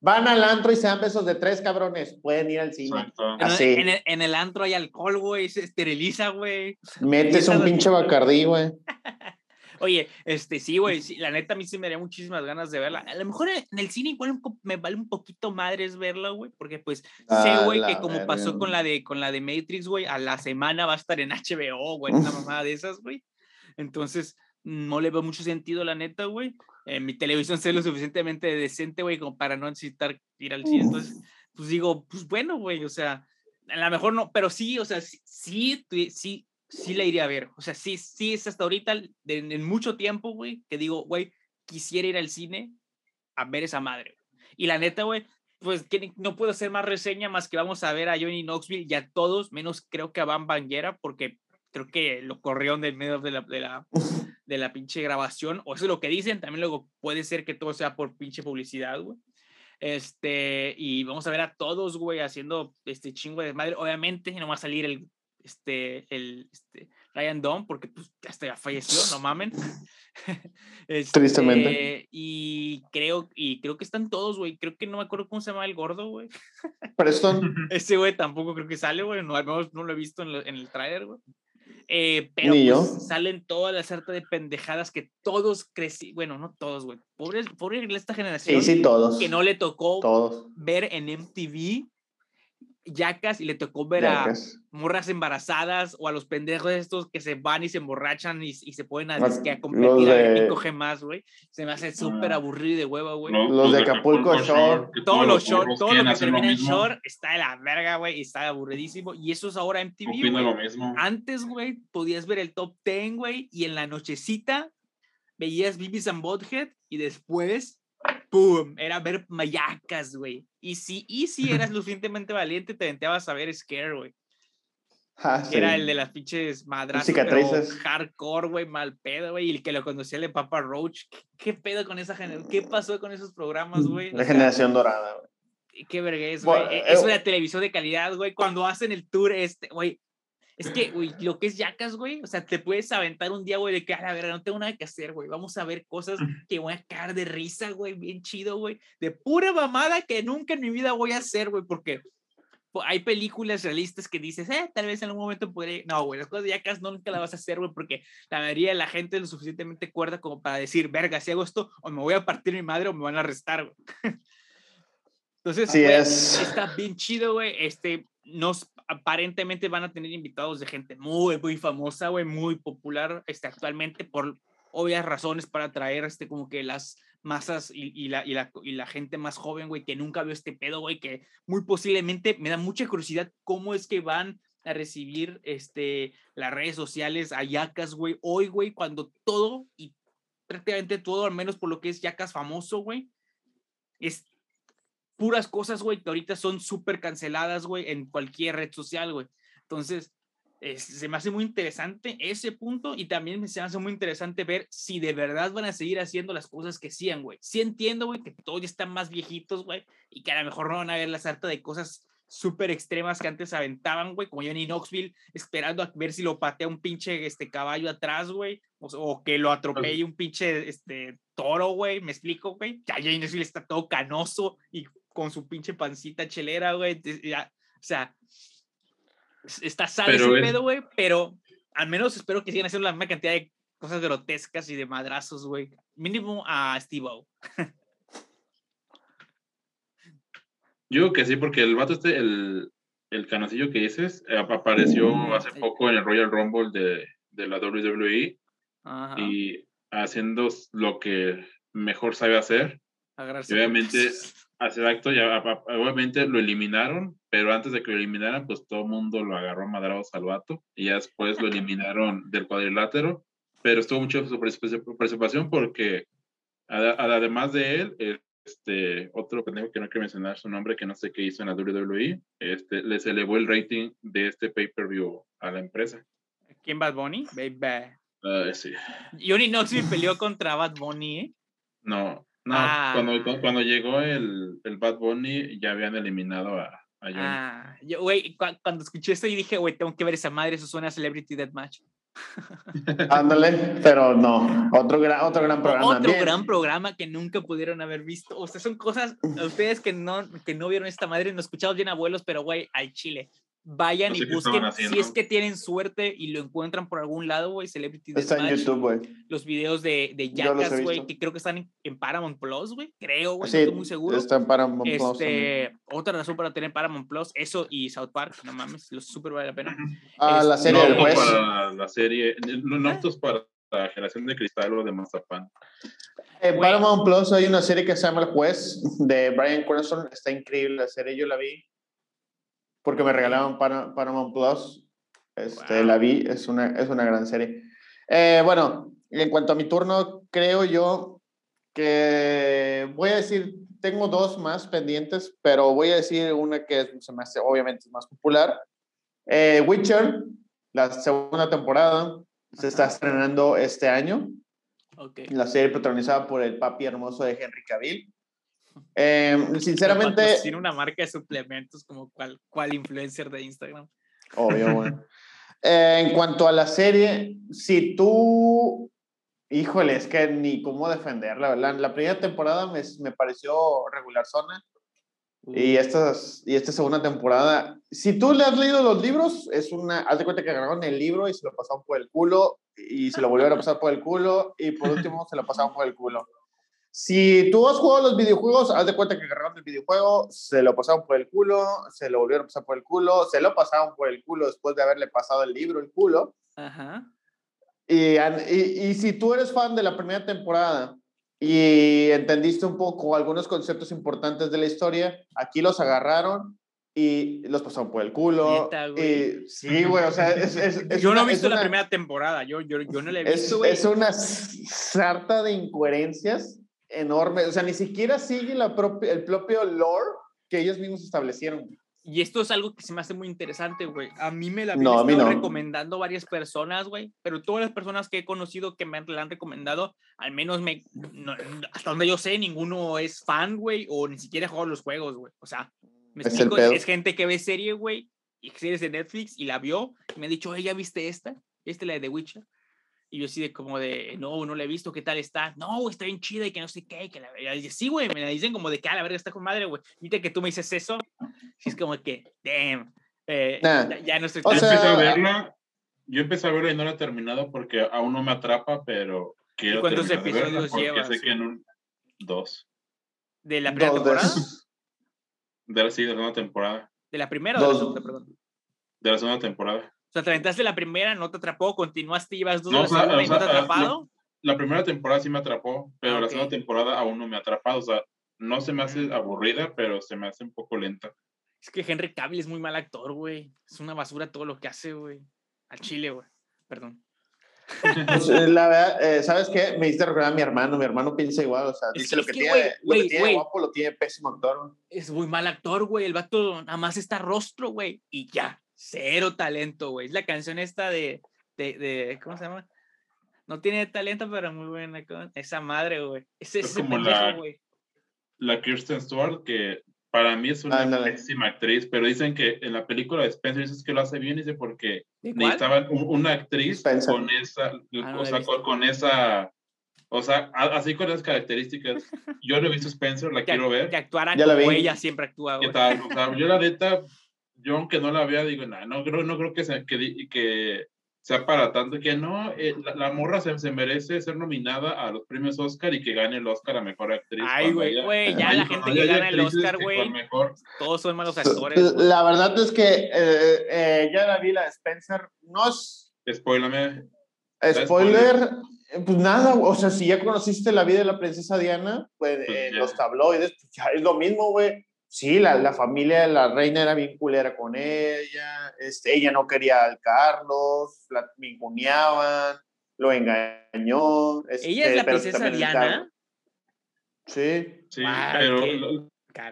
van al antro y se dan besos de tres cabrones, pueden ir al cine. Exacto. En el- así. En, el, en el antro hay alcohol, güey, se esteriliza, güey. Metes un pinche bacardí, güey. Oye, este, sí, güey, sí, la neta a mí sí me daría muchísimas ganas de verla. A lo mejor en el cine igual me vale un poquito madres verla, güey, porque pues sé, A güey, que como pasó con la de con la de Matrix, güey, a la semana va a estar en HBO, güey, una mamada de esas, güey. Entonces, no le veo mucho sentido, la neta, güey. Eh, mi televisión sea lo suficientemente decente, güey, como para no necesitar ir al cine. Entonces, pues digo, pues bueno, güey, o sea, a lo mejor no, pero sí, o sea, sí, sí, sí, sí la iría a ver. O sea, sí, sí es hasta ahorita, de- en, mucho tiempo, güey, que digo, güey, quisiera ir al cine a ver esa madre. Y la neta, güey, pues que no puedo hacer más reseña más que vamos a ver a Johnny Knoxville y a todos, menos creo que a Van Banguera, porque creo que lo corrieron del medio de la, de la, de la pinche grabación, o eso es lo que dicen, también luego puede ser que todo sea por pinche publicidad, güey. Este, y vamos a ver a todos, güey, haciendo este chingo de madre. Obviamente, no va a salir el, este, el, este, Ryan Dunn, porque pues hasta ya falleció, no mamen. Tristemente. Este, Y creo, y creo que están todos, güey. Creo que no me acuerdo cómo se llama el gordo, güey. Preston, Ese güey tampoco creo que sale, güey. No, al menos no lo he visto en, lo- en el trailer, güey. Eh, pero pues, salen todas las sarta de pendejadas que todos crecí. Bueno, no todos, güey. Pobre, pobre esta generación sí, sí, todos. que no le tocó Todos. ver en MTV yacas y le tocó ver a morras embarazadas o a los pendejos estos que se van y se emborrachan y, y se ponen a, Los- disque a los competir a ver quién de- coge más, güey. Se me hace súper Ah. aburrido y de hueva, güey. Lo- Los de Acapulco Shore, que Todos los short, todo lo que termina en short está de la verga, güey, y está aburridísimo. Y eso es ahora MTV, Opino güey. lo mismo. Antes, güey, podías ver el top 10, güey, y en la nochecita veías Bibis and Bothead y después, ¡pum! Era ver mayacas, güey. Y si, y si eras lo suficientemente valiente, te aventabas a ver Scare, güey. Ah, sí. Era el de las pinches madrazos, cicatrices. hardcore, güey, mal pedo, güey. Y el que lo conocía el de Papa Roach. ¿Qué, qué pedo con esa generación? ¿Qué pasó con esos programas, güey? O La sea, generación dorada, güey. Qué vergüenza, güey. Bueno, E- Es eh, una televisión de calidad, güey. Cuando hacen el tour, este, güey. Es que, güey, lo que es Yacas, güey, o sea, te puedes aventar un día, güey, de que, a la verga, no tengo nada que hacer, güey. Vamos a ver cosas que voy a caer de risa, güey, bien chido, güey. De pura mamada que nunca en mi vida voy a hacer, güey, porque po- hay películas realistas que dices, eh, tal vez en algún momento podré. No, güey, las cosas de Yacas no nunca las vas a hacer, güey, porque la mayoría de la gente es lo suficientemente cuerda como para decir, verga, si hago esto, o me voy a partir mi madre o me van a arrestar, güey. Entonces, Así es. está bien chido, güey. Este, nos aparentemente van a tener invitados de gente muy, muy famosa, güey, muy popular, este, actualmente por obvias razones para atraer, este, como que las masas y, la, y, la, y la gente más joven, güey, que nunca vio este pedo, güey, que muy posiblemente me da mucha curiosidad cómo es que van a recibir, este, las redes sociales a Yacas, güey, hoy, güey, cuando todo y prácticamente todo, al menos por lo que es Yacas famoso, güey, es puras cosas, güey, que ahorita son súper canceladas, güey, en cualquier red social, güey. Entonces, es- se me hace muy interesante ese punto y también se me hace muy interesante ver si de verdad van a seguir haciendo las cosas que hacían, güey. Sí entiendo, güey, que todos ya están más viejitos, güey, y que a lo mejor no van a ver la sarta de cosas súper extremas que antes aventaban, güey, como Johnny Knoxville, esperando a ver si lo patea un pinche este, caballo atrás, güey, o, o que lo atropelle un pinche este, toro, güey, me explico, güey. Ya Johnny Knoxville está todo canoso y con su pinche pancita chelera, güey. o sea, es- está Pero ese es- pedo, güey, pero al menos espero que sigan haciendo la misma cantidad de cosas grotescas y de madrazos, güey. Mínimo a Steve-O. Yo creo que sí, porque el vato este, el, el canacillo que dices, eh, ap- apareció hace Sí. poco en el Royal Rumble de, de la WWE Ajá. y haciendo lo que mejor sabe hacer. agarrarse Y obviamente, putazos. hacer acto, ya, obviamente lo eliminaron, pero antes de que lo eliminaran, pues todo el mundo lo agarró a madrados al vato y ya después lo eliminaron del cuadrilátero, pero estuvo mucho su preocupación porque además de él, este, otro pendejo que no quiero mencionar su nombre, que no sé qué hizo en la WWE, este, les elevó el rating de este pay-per-view a la empresa. ¿Quién Bad Bunny? Baby. Ah, sí. Johnny Knoxville peleó contra Bad Bunny, ¿eh? No, no, Ah. cuando, cu- cuando llegó el, el Bad Bunny ya habían eliminado a, a Johnny. Ah, yo, güey, cu- cuando escuché esto y dije, güey, tengo que ver esa madre, eso suena a Celebrity Deathmatch. Ándale, pero no. Otro gran, otro gran programa. Otro Bien. gran programa que nunca pudieron haber visto. O sea, son cosas, a ustedes que no, que no vieron esta madre, no escuchamos bien abuelos, pero güey, al chile. Vayan No sé y busquen, si es que tienen suerte y lo encuentran por algún lado, güey, Celebrity Está en YouTube, güey. los videos de, de los Jackass, güey, que creo que están en, en Paramount Plus, güey, creo, güey, Sí, no estoy muy seguro. está en Paramount Plus también. Este, otra razón para tener Paramount Plus, eso y South Park, no mames, lo súper vale la pena. Ah, la es- serie no del juez. para la serie, no, no Ah. para la generación de cristal o de mazapán. En Güey. Paramount Plus hay una serie que se llama El Juez de Brian Cranston. Está increíble la serie, yo la vi porque me regalaron Para- Paramount Plus. Este, Wow. La vi, es una, es una gran serie. Eh, bueno, en cuanto a mi turno, creo yo que voy a decir, tengo dos más pendientes, pero voy a decir una que se me hace obviamente más popular. Eh, Witcher, la segunda temporada, se está estrenando este año Ok. la serie protagonizada por el papi hermoso de Henry Cavill. Eh, sinceramente, Tiene una marca de suplementos como cual, cual influencer de Instagram. obvio, bueno. Eh, en cuanto a la serie, si tú, híjole, es que ni cómo defenderla, ¿verdad? La primera temporada me, me pareció regular zona y, estas, y esta segunda temporada, si tú le has leído los libros, es una, haz de cuenta que agarraron el libro y se lo pasaron por el culo y se lo volvieron a pasar por el culo y por último se lo pasaron por el culo. Si tú has jugado los videojuegos, haz de cuenta que agarraron el videojuego, se lo pasaron por el culo, se lo volvieron a pasar por el culo, se lo pasaron por el culo después de haberle pasado el libro el culo. Ajá. Y, y, y si tú eres fan de la primera temporada y entendiste un poco algunos conceptos importantes de la historia, aquí los agarraron y los pasaron por el culo. y, sí, güey, o sea, es, es, Yo no he visto la primera temporada, yo, yo, yo no la he visto, Es, una sarta de incoherencias enorme, o sea, ni siquiera sigue la propia, el propio lore que ellos mismos establecieron. Y esto es algo que se me hace muy interesante, güey. A mí me la han no, recomendando varias personas, güey. Pero todas las personas que he conocido que me la han recomendado, al menos me, hasta donde yo sé, ninguno es fan, güey, o ni siquiera juega los juegos, güey. O sea, me es explico, es gente que ve serie, güey, y series de Netflix y la vio y me ha dicho, ¿ya viste esta? ¿Viste la de The Witcher? Y yo así de como de, no, no la he visto, ¿qué tal está? No, está bien chida y que no sé qué, que la verdad. Sí, güey, me la dicen como de que, a la verga, está con madre, güey. Viste que tú me dices eso. Y es como que, damn. Eh, ya, no estoy tan... Yo empecé a verla, yo empecé a verla y no la he terminado porque aún no me atrapa, pero quiero ¿Cuántos episodios lleva? Sé que en un, dos. ¿De la primera temporada? De la, sí, de la segunda temporada. ¿De la primera o de la segunda, perdón? De la segunda temporada sea, te aventaste la primera, no te atrapó, continuaste y ibas dos no, la segunda y no te atrapado. La, primera temporada sí me atrapó, pero la segunda temporada aún no me ha atrapado. O sea, no se me hace aburrida, pero se me hace un poco lenta. Es que Henry Cavill es muy mal actor, güey. Es una basura todo lo que hace, güey. Al chile, güey. Perdón. Pues, eh, la verdad, eh, ¿sabes qué? Me diste recordar a mi hermano. Mi hermano piensa igual. O sea, dice lo que, tiene, lo que tiene guapo lo tiene pésimo actor. Es muy mal actor, güey. El vato nada más está rostro, güey. Y ya cero talento, güey. Es la canción esta de, de, de, ¿cómo se llama? No tiene talento, pero muy buena. Esa madre, güey. Es, es como la, la Kirsten Stewart, que para mí es una pésima actriz, pero dicen que en la película de Spencer dices que lo hace bien, dice porque necesitaban una actriz con esa, ah, o sea, con, esa, o sea, así con esas características. Yo no he visto Spencer, la quiero ver. Que actuara como ella siempre actúa. ¿Qué tal? O sea, yo la neta yo aunque no la vea, digo, no, no creo, no creo que, sea, que, que sea para tanto, que no, eh, la, morra se, se, merece ser nominada a los premios Oscar y que gane el Oscar a Mejor Actriz. Ay, güey, güey, ya la gente que gana el Oscar, güey, todos son malos actores. La verdad es que eh, eh, ya la vi la de Spencer, no es... Spoilame. Spoiler, pues nada, o sea, si ya conociste la vida de la princesa Diana, pues, pues los tabloides, pues ya es lo mismo, güey sí, la, la, familia de la reina era bien culera con ella, este, ella no quería al Carlos, la minguneaban, lo engañó. Este, ¿Ella es la princesa Diana? Sí. Sí, pero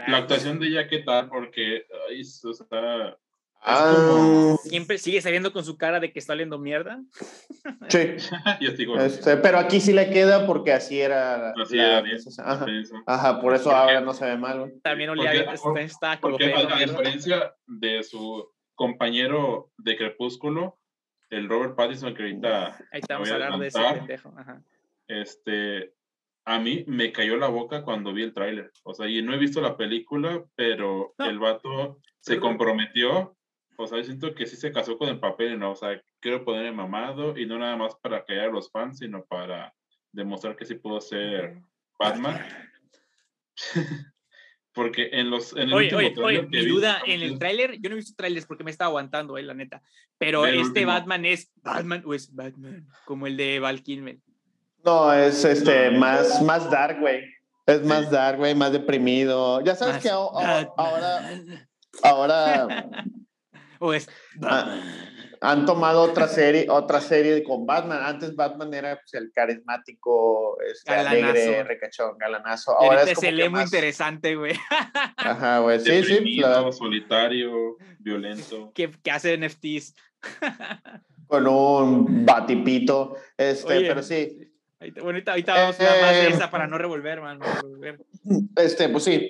la, actuación de ella, ¿qué tal? Porque, ay, o sea, Ah. Siempre sigue saliendo con su cara de que está oliendo mierda. Sí. este, pero aquí sí le queda porque así era. Así era Ajá. por eso ahora no se ve mal. También olía porque, está porque a, diferencia de su compañero de Crepúsculo, el Robert Pattinson, que ahorita. Ahí estamos hablando de ese pendejo. Ajá. Este. A mí me cayó la boca cuando vi el tráiler. O sea, y no he visto la película, pero el vato se comprometió o sea, yo siento que sí se casó con el papel, ¿no? O sea, quiero ponerme mamado y no nada más para callar a los fans, sino para demostrar que sí puedo ser Batman. porque en los en el oye, oye, oye, mi duda en el tráiler, yo no he visto trailers porque me estaba aguantando, eh, la neta. Pero este Batman es Batman o es Batman, como el de Val Kilmer. No, es este más, más dark, güey. Es más dark, güey, más deprimido. Ya sabes que ahora, ahora Pues, han tomado otra serie, otra serie con Batman. Antes Batman era pues, el carismático, este, alegre, recachón, galanazo. Ahora es se lee muy interesante, güey. Ajá, güey. Sí, sí. Claro. solitario, violento. Que, que hace NFTs. con un batipito. Este, pero sí. Bueno, ahorita, ahorita vamos a más de eh, esa para no revolver, man. Este, pues sí.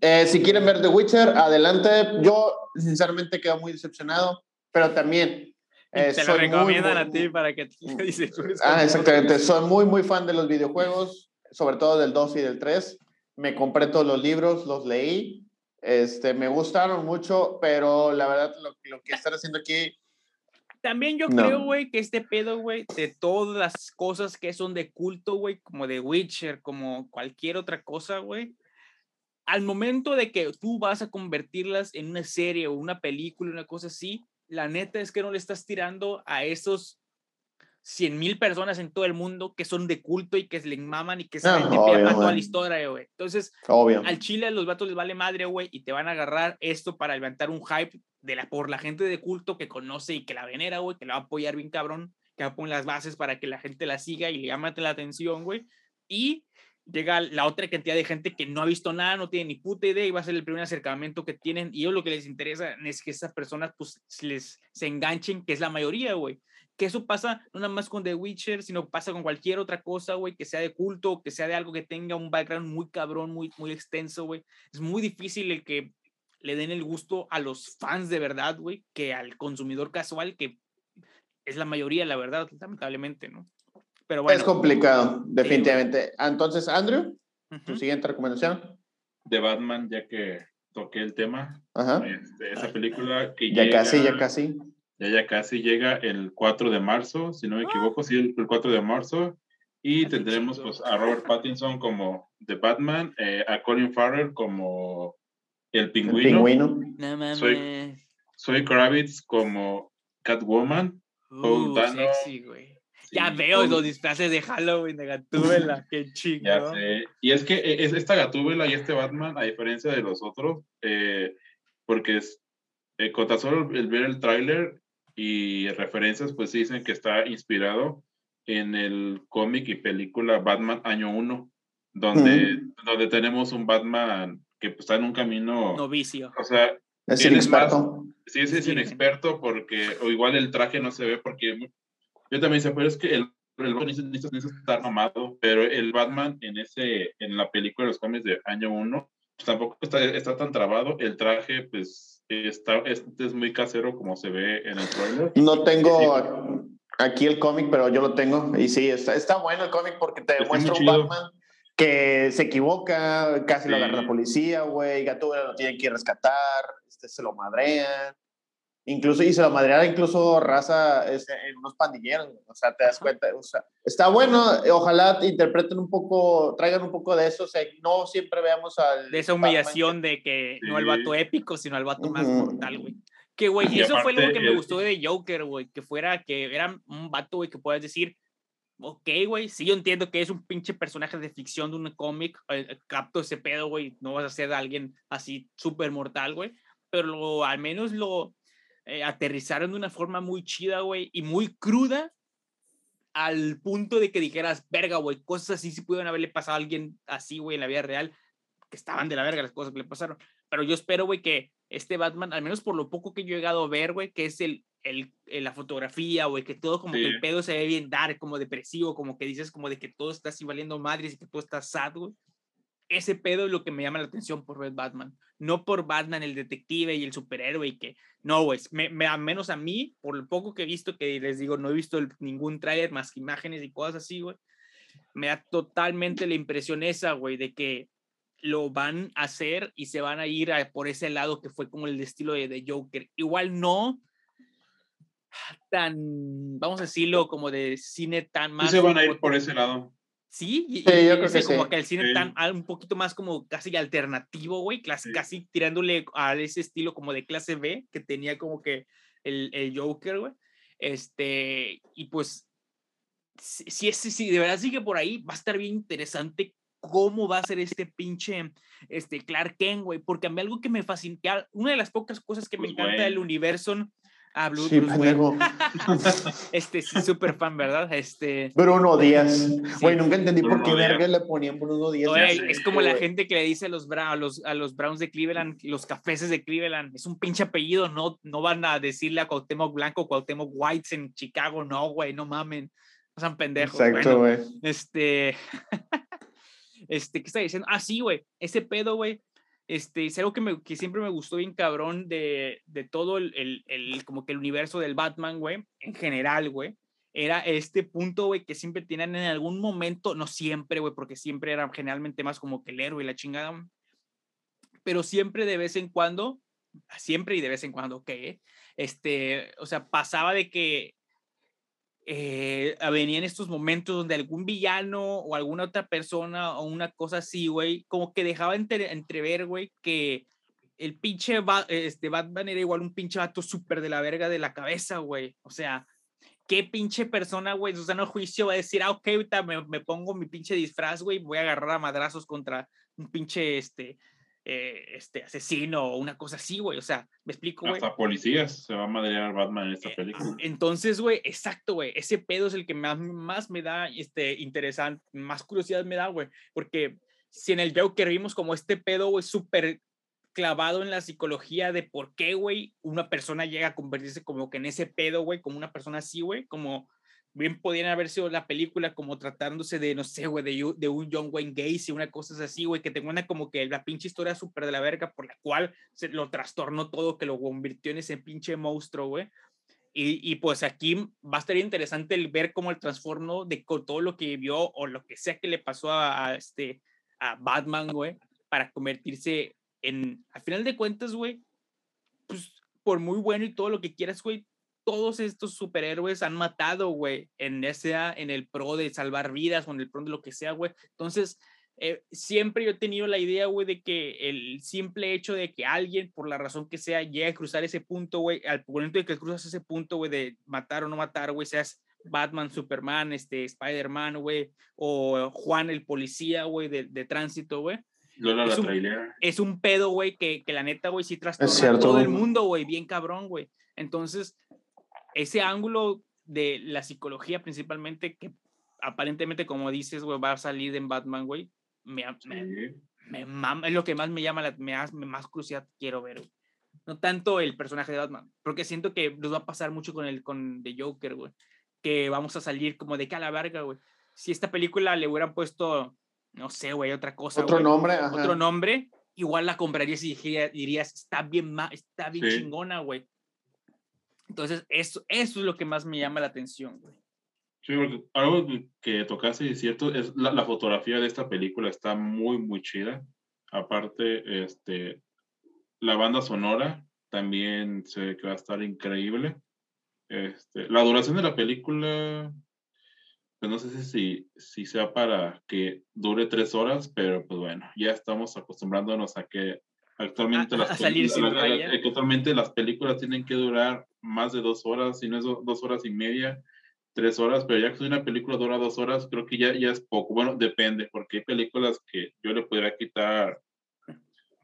Eh, si quieren ver The Witcher, adelante. Yo, sinceramente, quedo muy decepcionado, pero también. Eh, te lo recomiendan a ti para que dices. Ah, exactamente. Soy muy, muy fan de los videojuegos, sobre todo del 2 y del 3. Me compré todos los libros, los leí. Este, me gustaron mucho, pero la verdad, lo, lo que están haciendo aquí También yo No. creo, güey, que este pedo, güey, de todas las cosas que son de culto, güey, como de Witcher, como cualquier otra cosa, güey, al momento de que tú vas a convertirlas en una serie o una película, una cosa así, la neta es que no le estás tirando a esos 100 mil personas en todo el mundo que son de culto y que se le maman y que Ah, saben de pe a obvio, toda la historia, güey. Entonces, Obvio. al Chile a los vatos les vale madre, güey, y te van a agarrar esto para levantar un hype de la, por la gente de culto que conoce y que la venera, güey, que la va a apoyar bien cabrón, que va a poner las bases para que la gente la siga y le llame la atención, güey. Y llega la otra cantidad de gente que no ha visto nada, no tiene ni puta idea y va a ser el primer acercamiento que tienen. Y ellos lo que les interesa es que esas personas, pues, les se enganchen, que es la mayoría, güey que eso pasa no nada más con The Witcher, sino pasa con cualquier otra cosa, güey, que sea de culto, que sea de algo que tenga un background muy cabrón, muy, muy extenso, güey. Es muy difícil el que le den el gusto a los fans de verdad, güey, que al consumidor casual, que es la mayoría, la verdad, lamentablemente, ¿no? Pero bueno. Es complicado, definitivamente. Entonces, Andrew, tu siguiente recomendación. De Batman, ya que toqué el tema, Ajá. este, esa película que Ya llega, casi, ya casi. ya, ya casi llega el 4 de marzo, si no me equivoco, sí, el, el 4 de marzo. Y tendremos chido. pues, a Robert Pattinson como The Batman, eh, a Colin Farrell como el El pingüino, pingüino. No mames. Soy- Kravitz como Catwoman. Uh, Dano. sexy, güey. Ya veo los disfraces de Halloween de Gatúbela, qué sé. Y es que eh, es esta Gatúbela y este Batman, a diferencia de los otros, eh, porque es, eh, con tan solo el ver el tráiler y referencias, pues sí dicen que está inspirado en el cómic y película Batman Año 1, donde, donde tenemos un Batman que está en un camino, Novicio. o sea, Es es más- experto. sí, sí, es inexperto porque, o igual el traje no se ve porque yo también sé, pero es que el, el Batman necesita, necesita estar amado, pero el Batman en ese, en la película de los cómics de año 1, pues tampoco está, está tan trabado, el traje pues está, es, es muy casero como se ve en el trailer. No tengo aquí el cómic, pero yo lo tengo. Y sí, está, está bueno el cómic porque te demuestra un. Batman que se equivoca, casi lo agarra la policía, güey. Gatúbela lo tiene que rescatar, este, se lo madrean. Incluso, y se lo madreara incluso raza este, en unos pandilleros, o sea, te das cuenta, o sea, está bueno, eh, ojalá interpreten un poco, traigan un poco de eso, o sea, no siempre veamos al... de esa Batman humillación de que no al vato épico, sino al vato más Ujú. mortal, güey. Que, güey, eso fue algo aparte que me gustó de Joker, güey, que fuera, que era un vato, güey, que puedas decir, ok, güey, sí, yo entiendo que es un pinche personaje de ficción de un cómic, eh, capto ese pedo, güey, no vas a ser alguien así súper mortal, güey, pero lo- al menos lo eh, aterrizaron de una forma muy chida, güey, y muy cruda, al punto de que dijeras, verga, güey, cosas así sí pudieron haberle pasado a alguien así, güey, en la vida real, que estaban de la verga las cosas que le pasaron. Pero yo espero, güey, que este Batman, al menos por lo poco que yo he llegado a ver, güey, que es el, el, el- la fotografía, güey, que todo como que el pedo se ve bien dark, como depresivo, como que dices como de que todo está así valiendo madres y que todo está sad, güey. Ese pedo es lo que me llama la atención por ver Batman. No por Batman, el detective y el superhéroe y que, no, güey, me, me, al menos a mí, por lo poco que he visto, que les digo, no he visto el- ningún tráiler más que imágenes y cosas así, güey, me da totalmente la impresión esa, güey, de que lo van a hacer y se van a ir a- por ese lado que fue como el estilo de, de Joker. Igual no tan, vamos a decirlo, como de cine tan Sí más... se van a ir por ese lado. Sí, y, Sí, y yo creo ese que como sí. que el cine Sí. tan un poquito más como casi alternativo, güey, Sí. casi tirándole a ese estilo como de clase B que tenía como que el, el Joker, güey. Este, y pues, si, si, si de verdad sigue por ahí, va a estar bien interesante cómo va a ser este pinche este Clark Kent, güey, porque a mí algo que me fascina, una de las pocas cosas que me Bruce encanta del universo, ah, Blue, Sí, Bruce Wayne. este, sí, súper fan, ¿verdad? Este, Bruno Díaz. Güey, nunca entendí por qué verga le ponían Bruno Díaz. Güey, sé, es como la gente que le dice a los, a los, a los Browns de Cleveland, los cafeses de Cleveland, es un pinche apellido, no, no van a decirle a Cuauhtémoc Blanco, Cuauhtémoc Whites en Chicago, no, güey, no mamen, no sean pendejos. Exacto, Bueno, güey. este, este, ¿qué está diciendo? Ah, sí, güey, ese pedo, güey, este, es algo que, me, que siempre me gustó bien cabrón de, de todo el, el, el- como que el universo del Batman, güey, en general, güey, era este punto, güey, que siempre tienen en algún momento, no siempre, güey, porque siempre era generalmente más como que el héroe y la chingada, pero siempre de vez en cuando, siempre y de vez en cuando, ok, este, o sea, pasaba de que eh, venían estos momentos donde algún villano o alguna otra persona o una cosa así, güey, como que dejaba entrever, güey, que el pinche este Batman era igual un pinche vato súper de la verga de la cabeza, güey. O sea, qué pinche persona, güey, Susano Juicio va a decir, ah, ok, ahorita me, me pongo mi pinche disfraz, güey, voy a agarrar a madrazos contra un pinche, este, eh, este asesino o una cosa así, güey. O sea, me explico, güey. Hasta policías se va a madrear Batman en esta eh, película. Entonces, güey, exacto, güey. Ese pedo es el que más, más me da este, interesante, más curiosidad me da, güey. Porque si en el Joker vimos como este pedo, güey, súper clavado en la psicología de por qué, güey, una persona llega a convertirse como que en ese pedo, güey, como una persona así, güey, como bien podían haber sido la película como tratándose de, no sé, güey, de, un John Wayne Gacy, una cosa así, güey, que tenga una como que la pinche historia súper de la verga por la cual se lo trastornó todo, que lo convirtió en ese pinche monstruo, güey. Y, y, pues aquí va a estar interesante el ver cómo el transformo de todo lo que vio o lo que sea que le pasó a, a este, a Batman, güey, para convertirse en, al final de cuentas, güey, pues por muy bueno y todo lo que quieras, güey, todos estos superhéroes han matado, güey, en sea en el pro de salvar vidas o en el pro de lo que sea, güey. Entonces, eh, siempre yo he tenido la idea, güey, de que el simple hecho de que alguien, por la razón que sea, llegue a cruzar ese punto, güey, al momento de que cruzas ese punto, güey, de matar o no matar, güey, seas Batman, Superman, este, Spider-Man, güey, o Juan el policía, güey, de, de tránsito, güey. Lola es, la un, es un pedo, güey, que, que, la neta, güey, sí trastorna a todo el mundo, güey, bien cabrón, güey. Entonces, ese ángulo de la psicología principalmente, que aparentemente, como dices, güey, va a salir en Batman, güey, me, me, es lo que más me llama, la, me, más crucial quiero ver, No tanto el personaje de Batman, porque siento que nos va a pasar mucho con el con The Joker, güey, que vamos a salir como de cala verga, güey. Si esta película le hubieran puesto, no sé, güey, otra cosa. Otro nombre, Otro nombre, igual la comprarías y dirías, está bien, está bien chingona, güey. Entonces, eso, eso es lo que más me llama la atención, güey. Sí, porque algo que tocaste es cierto, es la, la, fotografía de esta película está muy, muy chida. Aparte, este, la banda sonora también se ve que va a estar increíble. Este, la duración de la película, pues no sé si, si sea para que dure tres horas, pero pues bueno, ya estamos acostumbrándonos a que Actualmente, las, actualmente las películas tienen que durar más de dos horas, si no es dos horas y media, tres horas, pero ya que una película dura dos horas, creo que ya, ya es poco. Bueno, depende, porque hay películas que yo le podría quitar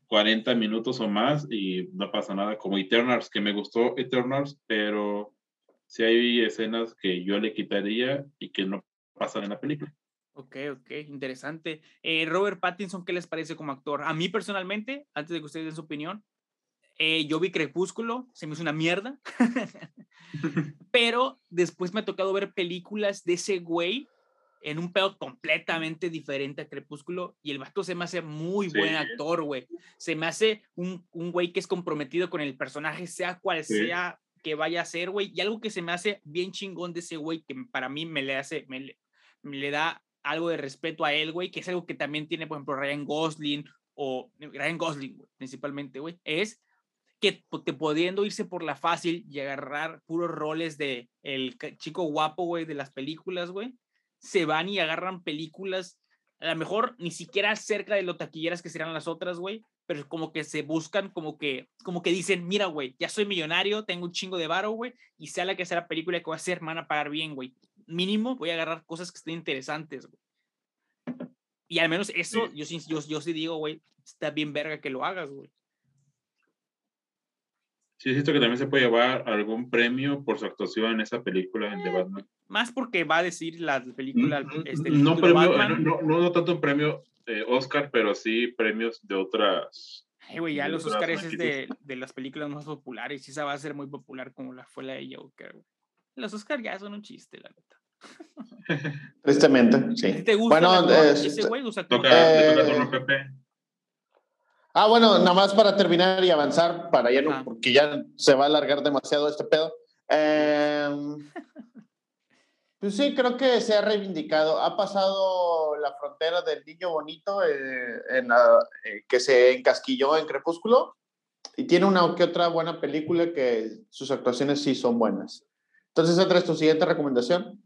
40 minutos o más y no pasa nada, como Eternals, que me gustó Eternals, pero si hay escenas que yo le quitaría y que no pasan en la película. Ok, ok, interesante. Eh, Robert Pattinson, ¿qué les parece como actor? A mí personalmente, antes de que ustedes den su opinión, eh, yo vi Crepúsculo, se me hizo una mierda, pero después me ha tocado ver películas de ese güey en un pedo completamente diferente a Crepúsculo y el vato se me hace muy buen actor, güey. Se me hace un, un güey que es comprometido con el personaje, sea cual sea que vaya a ser, güey. Y algo que se me hace bien chingón de ese güey, que para mí me le hace, me me le da algo de respeto a él, güey, que es algo que también tiene, por ejemplo, Ryan Gosling o Ryan Gosling, principalmente, güey, es que te pudiendo irse por la fácil y agarrar puros roles de el chico guapo, güey, de las películas, güey, se van y agarran películas, a lo mejor ni siquiera cerca de lo taquilleras que serán las otras, güey, pero como que se buscan, como que, como que dicen, mira, güey, ya soy millonario, tengo un chingo de varo, güey, y sea la que sea la película que voy a hacer, me van a pagar bien, güey mínimo voy a agarrar cosas que estén interesantes, güey. Y al menos eso, yo, sí, yo, yo sí digo, güey, está bien verga que lo hagas, güey. Sí, siento que también se puede llevar algún premio por su actuación en esa película eh, Batman. Más porque va a decir la película. Mm, este, no, premio, no, no, tanto un premio eh, Oscar, pero sí premios de otras. Hey, güey, ya los Oscars es de, de, las películas más populares y esa va a ser muy popular como la fue la de Joker, güey. Los Oscar ya son un chiste, la neta. Tristemente, sí. ¿Te gusta bueno, ese güey usa toca, eh, Pepe. Ah, bueno, nada más para terminar y avanzar, para ya no, porque ya se va a alargar demasiado este pedo. Em, pues sí, creo que se ha reivindicado. Ha pasado la frontera del niño bonito eh, en eh, que se encasquilló en Crepúsculo y tiene una que otra buena película que sus actuaciones sí son buenas. Entonces, Andrés, tu siguiente recomendación.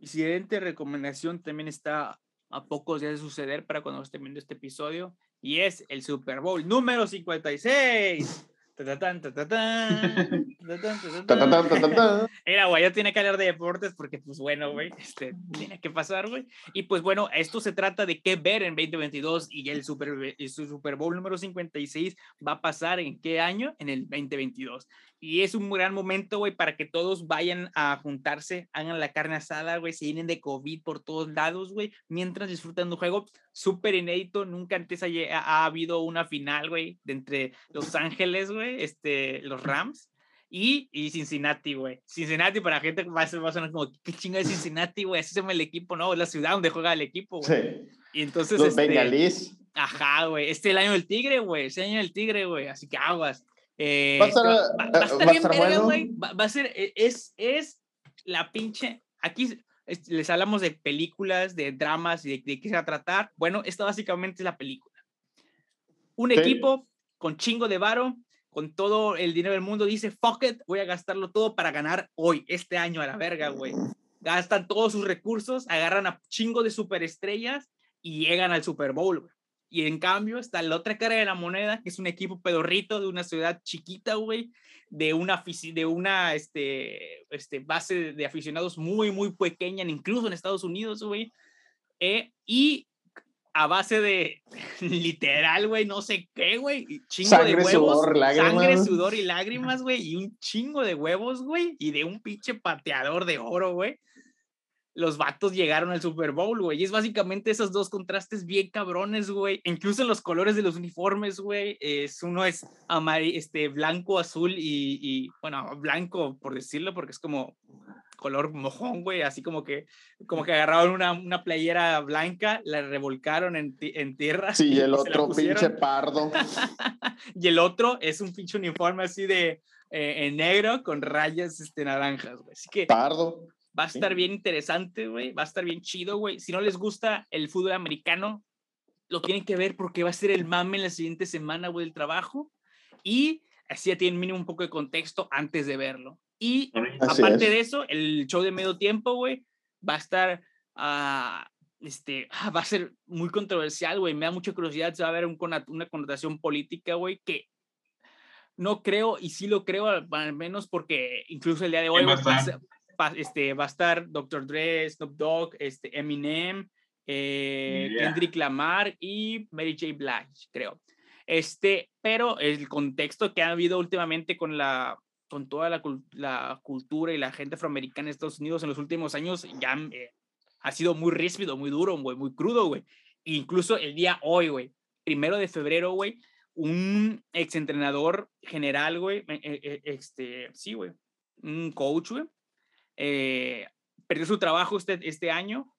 Mi siguiente recomendación también está a pocos días de suceder para cuando esté viendo este episodio y es el Super Bowl número 56. Era, güey, ya tiene que hablar de deportes porque, pues bueno, güey, este, tiene que pasar, güey. Y pues bueno, esto se trata de qué ver en 2022 y el Super, el Super Bowl número 56 va a pasar en qué año? En el 2022. Y es un gran momento, güey, para que todos vayan a juntarse, hagan la carne asada, güey, se llenen de COVID por todos lados, güey, mientras disfrutan de un juego súper inédito. Nunca antes ha, ha, habido una final, güey, de entre Los Ángeles, güey, este, los Rams y, y Cincinnati, güey. Cincinnati para gente va a, va a sonar como, ¿qué chinga es Cincinnati, güey? Así se llama el equipo, ¿no? Es la ciudad donde juega el equipo, güey. Sí. Y entonces. Los este, bengalís. Ajá, güey. Este es el año del tigre, güey. Este año del tigre, güey. Así que aguas. Eh, va a estar, va, a estar bien verga, güey. Va, va, a ser, e, es, es la pinche. Aquí les hablamos de películas, de dramas y de, qué se va a tratar. Bueno, esta básicamente es la película. Un equipo con chingo de varo, con todo el dinero del mundo, dice, fuck it, voy a gastarlo todo para ganar hoy, este año a la verga, güey. Gastan todos sus recursos, agarran a chingo de superestrellas y llegan al Super Bowl, güey. Y en cambio está la otra cara de la moneda, que es un equipo pedorrito de una ciudad chiquita, güey, de una, de una este, este, base de aficionados muy, muy pequeña, incluso en Estados Unidos, güey. Eh, y a base de literal, güey, no sé qué, güey, chingo de huevos, sangre, sudor y lágrimas, güey, y un chingo de huevos, güey, y de un pinche pateador de oro, güey los vatos llegaron al Super Bowl, güey. Y es básicamente esos dos contrastes bien cabrones, güey. Incluso en los colores de los uniformes, güey. Es, uno es este, blanco, azul y, bueno, blanco, por decirlo, porque es como color mojón, güey. Así como que, como que agarraron una, una playera blanca, la revolcaron en, en tierra. Sí, y el otro pinche pardo. y el otro es un pinche uniforme así de eh, en negro con rayas este, naranjas, güey. Así que... Pardo Va a estar bien interesante, güey. Va a estar bien chido, güey. Si no les gusta el fútbol americano, lo tienen que ver porque va a ser el mame en la siguiente semana, güey, del trabajo. Y así ya tienen mínimo un poco de contexto antes de verlo. Y aparte de eso, el show de medio tiempo, güey, va a estar, uh, este, va a ser muy controversial, güey. Me da mucha curiosidad, se va a ver un, una connotación política, güey, que no creo, y sí lo creo, al, menos porque incluso el día de hoy va a, este, va a estar Dr. Dre, Snoop Dogg, este, Eminem, eh, Kendrick Lamar y Mary J. Blige, creo. Este, pero el contexto que ha habido últimamente con la con toda la, cultura y la gente afroamericana en Estados Unidos en los últimos años ya eh, ha sido muy ríspido, muy duro, güey, muy crudo, güey. Incluso el día hoy, güey, primero de febrero, güey, un exentrenador general, güey, eh, este, sí, güey, un coach, güey, eh, perdió su trabajo este, este año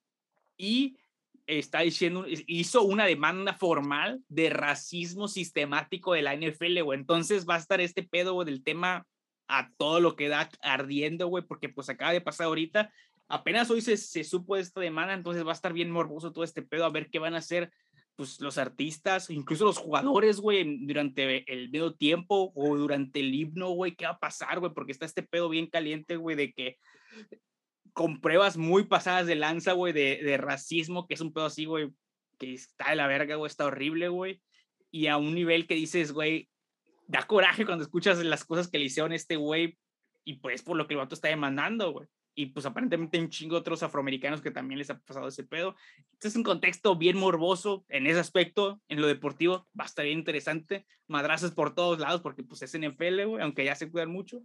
y está diciendo, hizo una demanda formal de racismo sistemático de la NFL, güey. Entonces va a estar este pedo, del tema a todo lo que da ardiendo, güey, porque pues acaba de pasar ahorita. Apenas hoy se, se supo esta demanda, entonces va a estar bien morboso todo este pedo, a ver qué van a hacer pues los artistas, incluso los jugadores, güey, durante el medio tiempo o durante el himno, güey, ¿qué va a pasar, güey? Porque está este pedo bien caliente, güey, de que con pruebas muy pasadas de lanza, güey, de, de, racismo, que es un pedo así, güey, que está de la verga, güey, está horrible, güey. Y a un nivel que dices, güey, da coraje cuando escuchas las cosas que le hicieron a este güey y pues por lo que el vato está demandando, güey y pues aparentemente un chingo otros afroamericanos que también les ha pasado ese pedo. Este es un contexto bien morboso en ese aspecto, en lo deportivo, va a estar bien interesante, madrazos por todos lados porque pues es NFL, güey, aunque ya se cuidan mucho,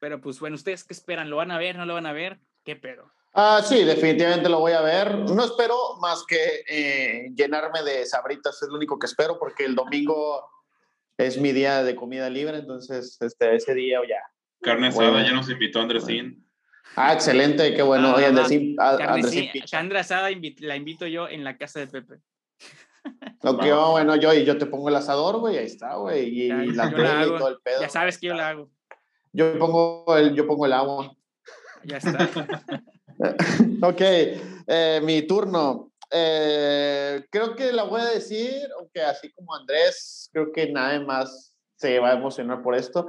pero pues bueno, ¿ustedes qué esperan? ¿Lo van a ver? ¿No lo van a ver? ¿Qué pedo? Ah, sí, definitivamente lo voy a ver. No espero más que eh, llenarme de sabritas, es lo único que espero porque el domingo es mi día de comida libre, entonces este, ese día ya. Carne asada, ya nos invitó Andresín. Ah, excelente, qué bueno. Oye, Andresín, Sandra Asada la invito yo en la casa de Pepe. Lo que no. bueno, yo, y yo te pongo el asador, güey, ahí está, güey, y, la, la y todo el pedo. Ya sabes que yo la hago. Yo pongo el, yo pongo el agua. Ya está. ok, eh, mi turno. Eh, creo que la voy a decir, aunque así como Andrés, creo que nada más se va a emocionar por esto.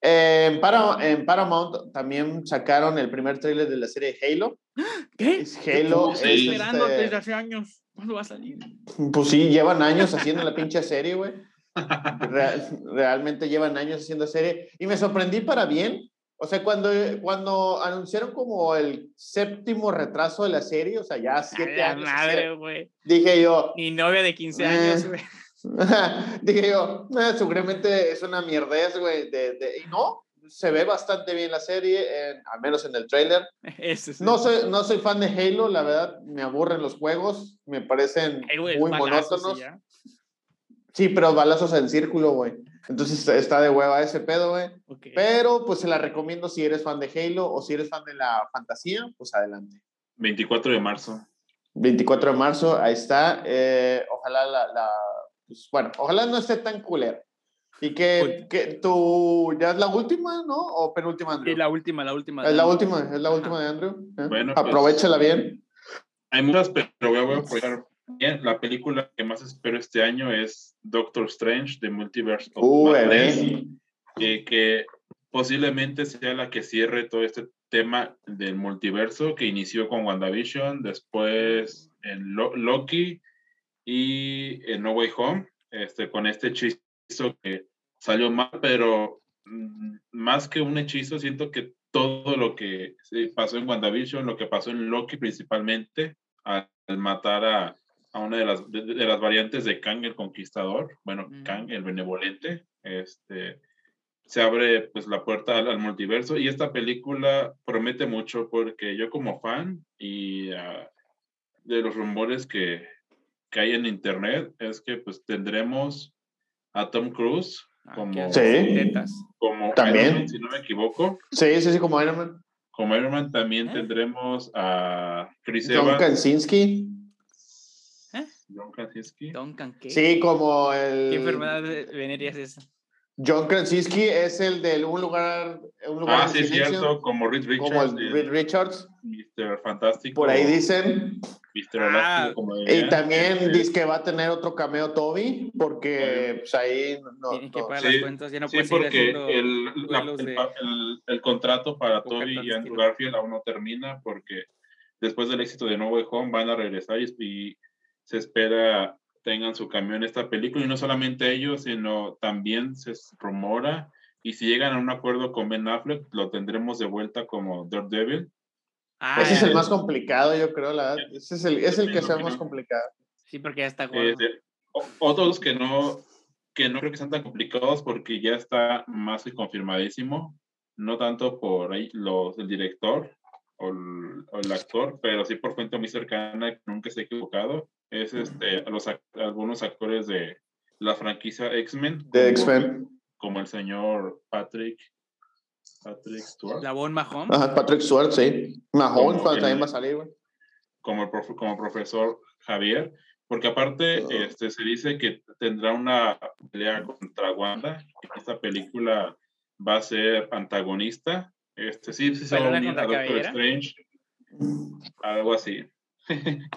En, Paramount, en Paramount también sacaron el primer tráiler de la serie Halo. ¿Qué? Es Halo. Estoy es, esperando este, desde hace años. ¿Cuándo va a salir? Pues sí, llevan años haciendo la pinche serie, güey. Real- realmente llevan años haciendo serie. Y me sorprendí para bien. O sea, cuando, cuando anunciaron como el séptimo retraso de la serie, o sea, ya siete años. madre, güey. Dije yo, Mi novia de 15 Eh. años, güey. dije yo, "Eh, seguramente es una mierdez, güey. De, de- y no, se ve bastante bien la serie, en- al menos en el. Ese es No soy, no soy fan de Halo, la verdad, me aburren los juegos, me parecen Ay, güey, muy monótonos. Sí, pero balazos en círculo, güey. Entonces está de hueva ese pedo, güey. Pero pues se la recomiendo si eres fan de Halo o si eres fan de la fantasía, pues adelante. 24 de marzo. 24 de marzo, ahí está. Eh, ojalá la, la- pues, bueno, ojalá no esté tan culero. Y que, que tú, ya es la última, ¿no? O penúltima, Andrew. Sí, la última, la última. Es la última, es la Ajá. última de Andrew. ¿eh? Bueno, pues- Aprovechala bien. Hay muchas, pero voy a, voy a apoyar bien. La película que más espero este año es Doctor Strange, The Multiverse of Uh, Madness, eh, que posiblemente sea la que cierre todo este tema del multiverso que inició con WandaVision, después en Lo- Loki y en No Way Home, este, con este hechizo que salió mal, pero mm, más que un hechizo, siento que todo lo que sí, pasó en WandaVision, lo que pasó en Loki principalmente, al, al matar a, a una de las, de, de las variantes de Kang el Conquistador, bueno, Mm. Kang el Benevolente, este, se abre pues la puerta al, al multiverso y esta película promete mucho porque yo como fan y ah, de los rumores que, que hay en internet es que pues tendremos a Tom Cruise Ah, como, Sí. como También. Iron Man, si no me equivoco. Sí, sí, sí, como Iron Man. Como Iron Man también ¿Eh? tendremos a Chris John Evans, Krasinski. ¿Eh? John Krasinski. ¿qué? Sí, como el... ¿Qué enfermedad venérea es esa? John Krasinski es el de un lugar, un lugar Ah, sí, es silencio, cierto, como Reed Richards, como el Reed Richards. Mr. Fantástico. Por ahí dicen. Mr. Ah, como Y también Este, dice que va a tener otro cameo Toby, porque pues ahí no, Tienen que no- pagar sí, las cuentas, ya no Sí, porque haciendo el, la- el, de- el- el contrato para Toby y Andrew. Garfield aún no termina porque después del éxito de No Way Home van a regresar y, y se espera tengan su cambio en esta película y no solamente ellos, sino también se rumora y si llegan a un acuerdo con Ben Affleck lo tendremos de vuelta como Daredevil. Ah, Ese es el más complicado, yo creo, la verdad. Ese es el, es el que sea más complicado. Sí, porque ya está Eh, gordo. o- otros que no que no creo que sean tan complicados porque ya está más que confirmadísimo, no tanto por ahí los, el director o el, o el actor, pero sí por fuente muy cercana que nunca se ha equivocado, es este, a los, ac- algunos actores de la franquicia X-Men. De como- X-Men. Como el señor Patrick, Patrick Stewart, La Bon Mahom. Ajá, Patrick Stewart, sí. Mahone Como cuando el- también va a salir, güey. como, el profe- como profesor Javier, porque aparte Oh. este, se dice que tendrá una pelea contra Wanda, esta película va a ser antagonista. Este, sí, sí se va a ¿Pelea unir a Doctor? Strange, algo así.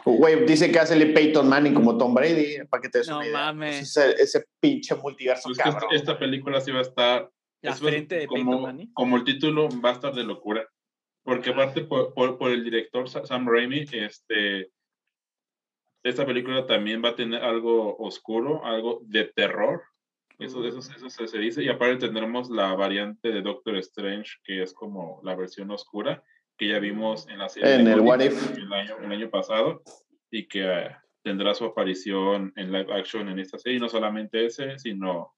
Güey, dice que hace el Peyton Manning como Tom Brady, para que te des No una idea. mames. Ese, ese pinche multiverso, Pues que esta, cabrón. esta película sí va a estar La eso frente de como, Peyton Manning. como el título va a estar de locura. Porque aparte por, por, por el director Sa- Sam Raimi, este, esta película también va a tener algo oscuro, algo de terror. Eso, eso, eso se, se dice. Y aparte tendremos la variante de Doctor Strange, que es como la versión oscura, que ya vimos en la serie En el What If el año, el año pasado, y que eh, tendrá su aparición en live action en esta serie. Y no solamente ese, sino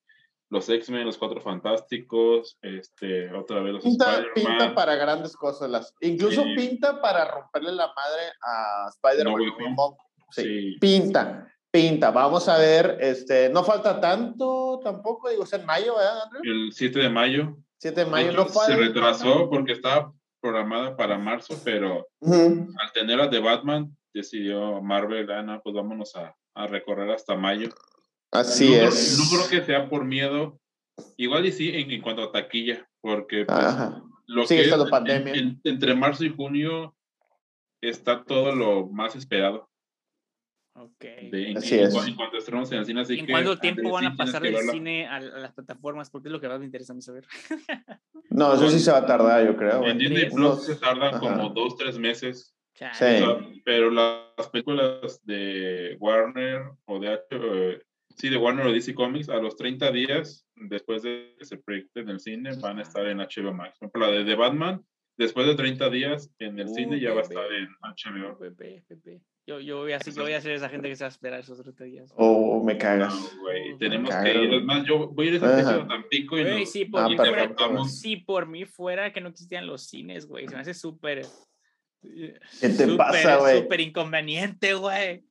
los X-Men, los Cuatro Fantásticos, este, otra vez los Pinta, pinta para grandes cosas. Las, incluso Sí. pinta para romperle la madre a Spider-Man. No. Sí. Sí. Pinta, pinta. Vamos a ver. Este, no falta tanto tampoco. Digo, es en mayo, ¿verdad, Andrew? El 7 de mayo. 7 de mayo no falta. se retrasó porque estaba programada para marzo, pero al tener a de Batman, decidió Marvel, ah, no, pues vámonos a, a recorrer hasta mayo. Así no, es. No creo que sea por miedo. Igual y sí, en, en cuanto a taquilla, porque pues, lo Sigue que es estando en- pandemia. en- entre marzo y junio está todo lo más esperado. Ok. De, Así en- es. en cuanto en el cine, así ¿Y en que cuánto tiempo van a pasar del cine a, a las plataformas? Porque es lo que más me interesa a mí saber. No, eso sí se va a tardar, yo creo, En. Disney. Plus se tardan Ajá. como dos, tres meses. Sí. O sea, pero las películas de Warner o de H, eh, sí, de Warner o DC Comics, a los 30 días después de que se proyecte en el cine, van a estar en HBO Max. Por ejemplo, la de The Batman, después de 30 días en el Uh, cine ya va a bebé. estar en HBO. Pepe, Pepe. Yo, yo, voy a, ser- yo voy a ser esa gente que se va a esperar esos otros días. Oh, me cagas. No, güey, tenemos me que ir. cago. Es más, yo voy a ir a esa Tampico y Güey, nos- sí, por Ah, mí perfecto, fuera, si por mí fuera que no existían los cines, güey. Se me hace súper. ¿Qué te pasa, güey? Súper inconveniente, güey.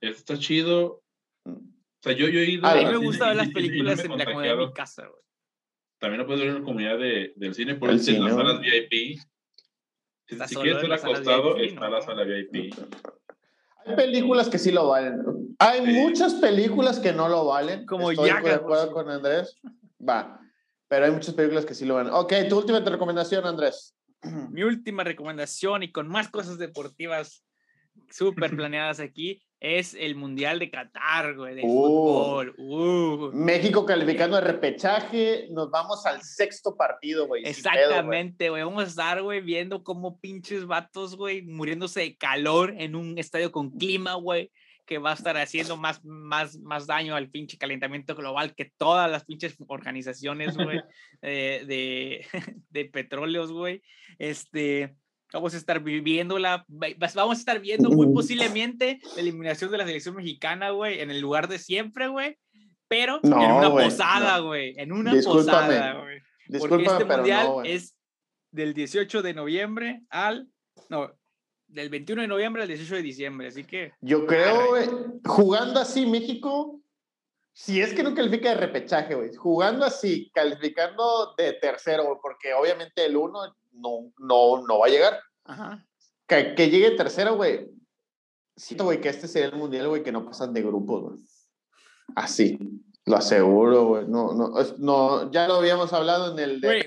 Está chido. O sea, yo, yo he ido. A mí me cine gusta ver y- las no películas en la comodidad de mi casa, güey. También lo puedes ver en la comunidad de, del cine, por eso en las salas. VIP. Si, si quieres salas acostado, está ¿no? la sala VIP. Hay películas que sí lo valen. Hay muchas películas que no lo valen. Como Estoy Yaga, de acuerdo con Andrés. Va. Pero hay muchas películas que sí lo valen. Ok, tu última recomendación, Andrés. Mi última recomendación y con más cosas deportivas súper planeadas aquí es el Mundial de Qatar, güey, de Uh. fútbol. Uh. México calificando de repechaje. Nos vamos al sexto partido, güey. pedo. Exactamente, güey. Vamos a estar, güey, viendo cómo pinches vatos, güey, muriéndose de calor en un estadio con clima, güey, que va a estar haciendo más, más, más daño al pinche calentamiento global que todas las pinches organizaciones, güey, eh, de, de petróleos, güey. Este, vamos a estar viviéndola, va- vas- vamos a estar viendo muy posiblemente la eliminación de la selección mexicana, güey, en el lugar de siempre, güey. Pero No, en una güey, posada, no. güey. En una Discúlpame. posada, güey. Porque este mundial no, es del 18 de noviembre al. No, del 21 de noviembre al 18 de diciembre. Así que. Yo creo, güey, jugando así México, si es que no califica de repechaje, güey, jugando así, calificando de tercero, güey, porque obviamente el uno no, no, no va a llegar. Ajá. Que, que llegue tercero, güey. Siento, güey, que este sería el mundial, güey, que no pasan de grupos, güey. Así, lo aseguro, güey. No, no, no, ya lo habíamos hablado en el de me-.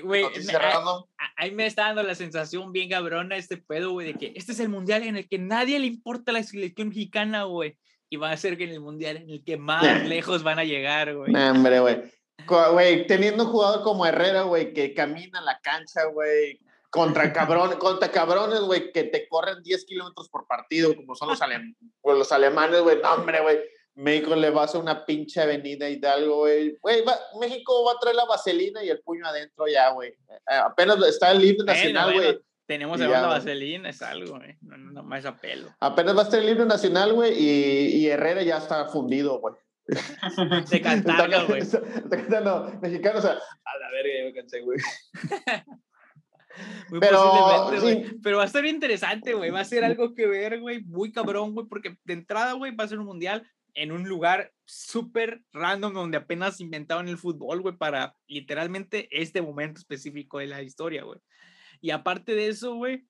A- Ahí me está dando la sensación bien cabrona este pedo, güey, de que este es el mundial en el que nadie le importa la selección mexicana, güey. Y va a ser que en el mundial en el que más Nah. lejos van a llegar, güey. Nah, hombre, güey. Güey, teniendo un jugador como Herrera, güey, que camina la cancha, güey, contra, cabrón, contra cabrones, güey, que te corren 10 kilómetros por partido, como son los, alem- pues, los alemanes, güey. No, hombre, güey. México le va a hacer una pinche avenida Hidalgo, güey. Güey, México va a traer la vaselina y el puño adentro ya, güey. Eh, apenas está el Bueno, nacional, bueno, güey. Tenemos a ya, la vaselina, es algo, güey. No, no, más apelo. Apenas va a estar el himno nacional, güey, y, y Herrera ya está fundido, güey. De cantarlo, güey. Está, está cantando mexicano, o sea, a la verga, ya me cansé, güey. Muy Pero, posiblemente, sí. Pero va a bien interesante, güey. Va a ser algo que ver, güey. Muy cabrón, güey. Porque de entrada, güey, va a ser un mundial en un lugar súper random donde apenas inventaron el fútbol, güey, para literalmente este momento específico de la historia, güey. Y aparte de eso, güey,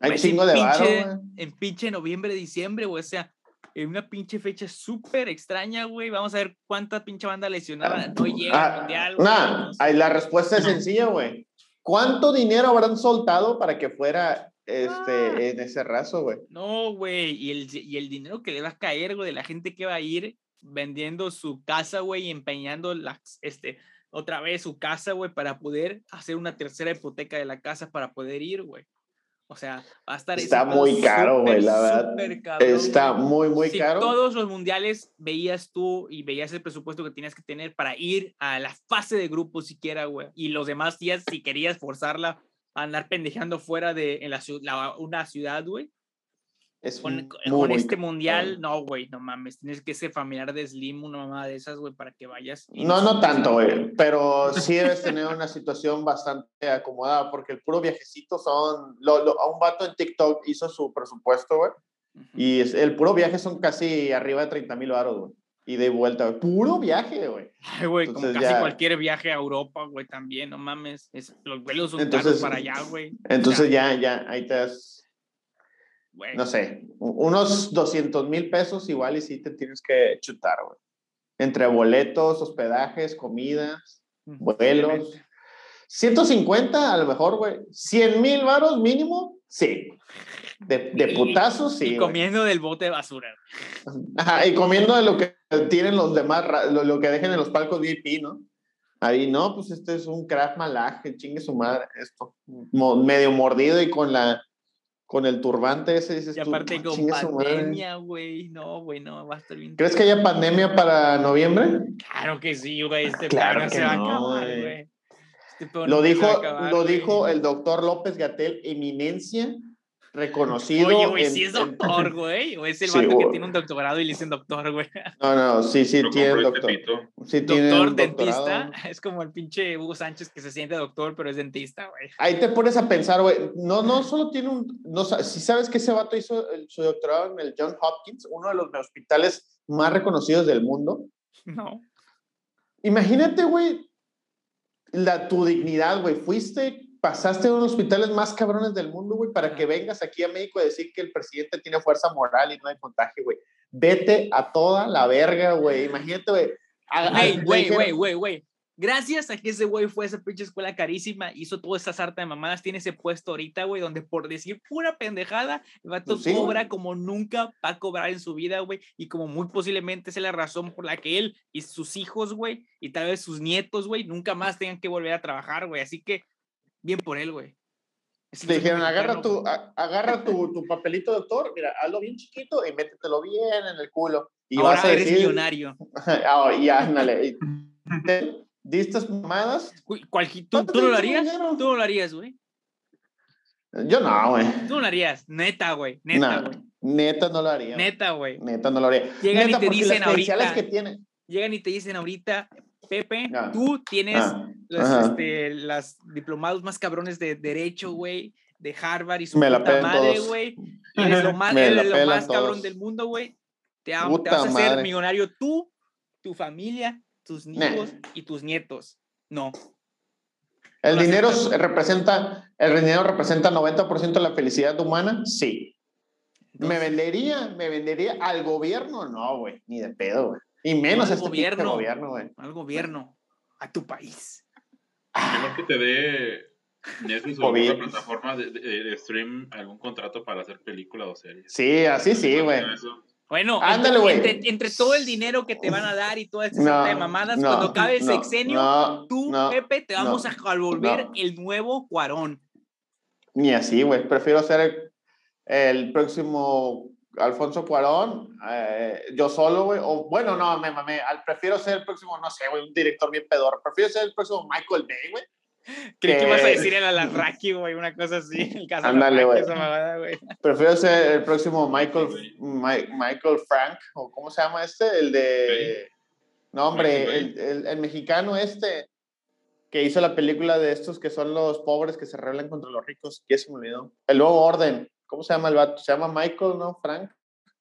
Hay pues, chingo en de güey. en pinche noviembre, diciembre, güey. O sea, en una pinche fecha súper extraña, güey. Vamos a ver cuánta pinche banda lesionada no llega al Ah, mundial. nah, ahí la respuesta es sencilla, güey. ¿Cuánto dinero habrán soltado para que fuera este, Ah. en ese raso, güey? No, güey, y el, y el dinero que le va a caer, güey, de la gente que va a ir vendiendo su casa, güey, y empeñando las, este, otra vez su casa, güey, para poder hacer una tercera hipoteca de la casa para poder ir, güey. O sea, va a estar... Está muy caro, güey, la verdad. cabrón, Está güey. muy, muy si caro. todos los mundiales veías tú y veías el presupuesto que tenías que tener para ir a la fase de grupo siquiera, güey, y los demás días, si querías forzarla a andar pendejeando fuera de en la, la- una ciudad, güey, Es con, muy, con este mundial, no, güey, no mames, tienes que ser familiar de Slim, una mamá de esas, güey, para que vayas. No, no disfrutes tanto, güey, pero sí debes tener una situación bastante acomodada, porque el puro viajecito son, lo, lo- a un vato en TikTok hizo su presupuesto, güey, Ujú. y es- el puro viaje son casi arriba de 30 mil baros, güey, y de vuelta, güey. puro viaje, güey. Ay, güey, como casi ya- cualquier viaje a Europa, güey, también, no mames, es- los vuelos son Entonces- caros para allá, güey. Entonces sea, ya, ya, ahí te das, no sé, unos 200 mil pesos igual y sí te tienes que chutar, güey. Entre boletos, hospedajes, comidas, Ujú, vuelos. obviamente. 150 a lo mejor, güey. 100 mil varos mínimo, sí. De, de putazos, sí. Y comiendo del bote de basura. Ajá, y comiendo de lo que tienen los demás, lo, lo, que dejen en los palcos VIP, ¿no? Ahí, no, pues este es un craft malaje, chingue su madre, esto. medio mordido y con la con el turbante ese dices y aparte con pandemia, güey, no, güey, no, va a estar bien. ¿Crees que haya pandemia para noviembre? Claro que sí, güey, este claro que se va a acabar, güey. Este lo dijo, lo dijo el doctor López Gatel, eminencia reconocido. Oye, güey, sí es doctor, güey. O es el sí, que tiene un doctorado y le dicen doctor, güey. No, no, sí, sí, tiene doctor. Sí, doctor, dentista. Es como el pinche Hugo Sánchez que se siente doctor, pero es dentista, güey. Ahí te pones a pensar, güey. No, no solo tiene un. No, si sabes que ese vato hizo su doctorado en el John Hopkins, uno de los hospitales más reconocidos del mundo. No. Imagínate, güey, la, tu dignidad, güey. Fuiste pasaste a uno de los hospitales más cabrones del mundo, güey, para que vengas aquí a México a decir que el presidente tiene fuerza moral y no hay contagio, güey. Vete a toda la verga, güey. Imagínate, güey. Güey, güey, güey, güey. Gracias a que ese güey fue a esa pinche escuela carísima, hizo toda esa sarta de mamadas, tiene ese puesto ahorita, güey, donde por decir pura pendejada, el vato pues cobra como nunca va a cobrar en su vida, güey, y como muy posiblemente es la razón por la que él y sus hijos, güey, y tal vez sus nietos, güey, nunca más tengan que volver a trabajar, güey. Así que bien por él, güey. Le dijeron, agarra, tu, agarra tu, tu, papelito, doctor, mira, hazlo bien chiquito y métetelo bien en el culo. Y Ahora vas a eres millonario. oh, y ándale. ¿Distas mamadas? ¿Tú, ¿tú, lo harías? ¿Tú lo harías, güey? Yo no, güey. Tú no lo harías, neta, güey. Neta, güey. neta no lo haría. Neta, güey. Neta no lo haría. Llegan neta, y te dicen ahorita. Que tiene... Llegan y te dicen ahorita, Pepe, ah. tú tienes ah. los, este, las diplomados más cabrones de derecho, güey, de Harvard y su puta madre, güey. Eres lo más, eres lo más cabrón del mundo, güey. Te, te, vas a hacer millonario tú, tu familia, tus hijos y tus nietos. No. ¿El dinero representa, el dinero representa 90% de la felicidad humana? Sí. ¿Me vendería, me vendería al gobierno? No, güey, ni de pedo, güey. Y menos al este gobierno, gobierno güey. Al gobierno, a tu país. Mejor que te dé Netflix o alguna plataforma de, de, stream algún contrato para hacer película o serie. Sí, así sí, güey. Bueno, Ándale, entre, entre, todo el dinero que te van a dar y toda esta no, de mamadas, cuando acabe el sexenio, tú, Pepe, te vamos a volver el nuevo Cuarón. Ni así, güey. Prefiero ser el, el próximo Alfonso Cuarón, eh, yo solo, güey, o bueno, no, me mamé, prefiero ser el próximo, no sé, güey, un director bien pedor, prefiero ser el próximo Michael Bay, güey. Creí que, ibas a decir el Alarraqui, güey, una cosa así, el caso Ándale, güey. Prefiero ser el próximo Michael, Michael Frank, o ¿cómo se llama este? El de... No, hombre, el, el, el, mexicano este que hizo la película de estos que son los pobres que se rebelan contra los ricos, que se me olvidó. El nuevo orden. ¿Cómo se llama el vato? Se llama Michael, ¿no? Frank.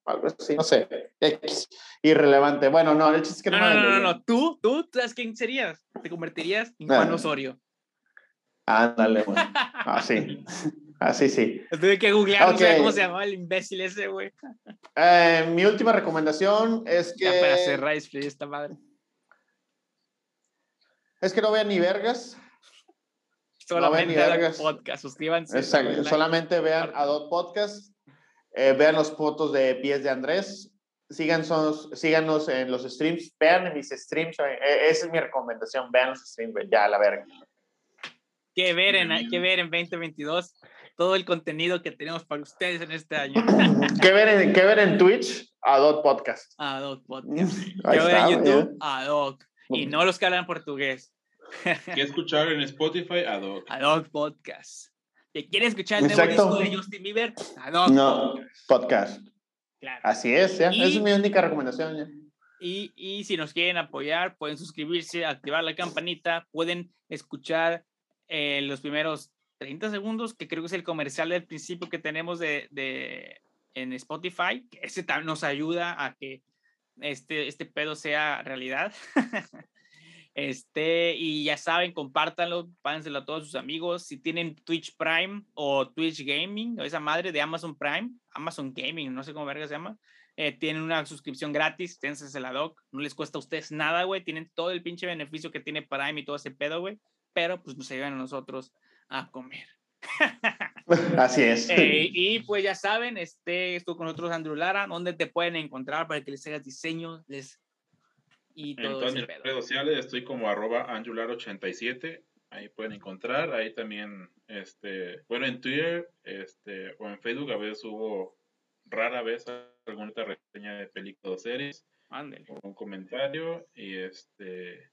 Algo así, no sé. X. Irrelevante. Bueno, no, el chiste es que no. No, no, no, no, Tú, tú, ¿sabes quién serías? Te convertirías en Juan Osorio. Ándale, güey. Así. Así sí. Tuve que googlear, okay. cómo se llamaba el imbécil ese, güey. Eh, mi última recomendación es que. Ya para cerrar esta madre. Es que no vean ni vergas. Solamente vean podcast, suscríbanse. Exacto, solamente vean Adot Podcast, eh, vean los fotos de pies de Andrés, síganos, síganos en los streams, vean mis streams, eh, esa es mi recomendación, vean los streams, ya la verga. Que ver en, que ver en 2022 todo el contenido que tenemos para ustedes en este año. ¿Qué ver en, qué ver en Twitch? Adot Podcast. Adot Podcast. ¿Qué ver en YouTube? Adot. Y no los que hablan portugués. ¿Qué escuchar en Spotify? Adog. Adog Podcast. ¿Te quieres escuchar el nuevo disco de Justin Bieber? Adog no, Podcast. Claro. Así es, ya. Esa es mi única recomendación. Ya. Y, y, si nos quieren apoyar, pueden suscribirse, activar la campanita, pueden escuchar eh, los primeros 30 segundos, que creo que es el comercial del principio que tenemos de, de en Spotify, que ese nos ayuda a que este, este pedo sea realidad. Este, y ya saben, compártanlo, pánselo a todos sus amigos. Si tienen Twitch Prime o Twitch Gaming, o esa madre de Amazon Prime, Amazon Gaming, no sé cómo verga se llama, eh, tienen una suscripción gratis, ténse la doc, no les cuesta a ustedes nada, güey, tienen todo el pinche beneficio que tiene Prime y todo ese pedo, güey, pero pues nos ayudan a nosotros a comer. Así es. Eh, y pues ya saben, este, estuvo con nosotros Andrew Lara, ¿dónde te pueden encontrar para que les hagas diseños? Les... Y todo en todas mis redes sociales estoy como arroba angular87, ahí pueden encontrar, ahí también, este, bueno, en Twitter este, o en Facebook a veces subo rara vez alguna reseña de películas o series, o un comentario, y este,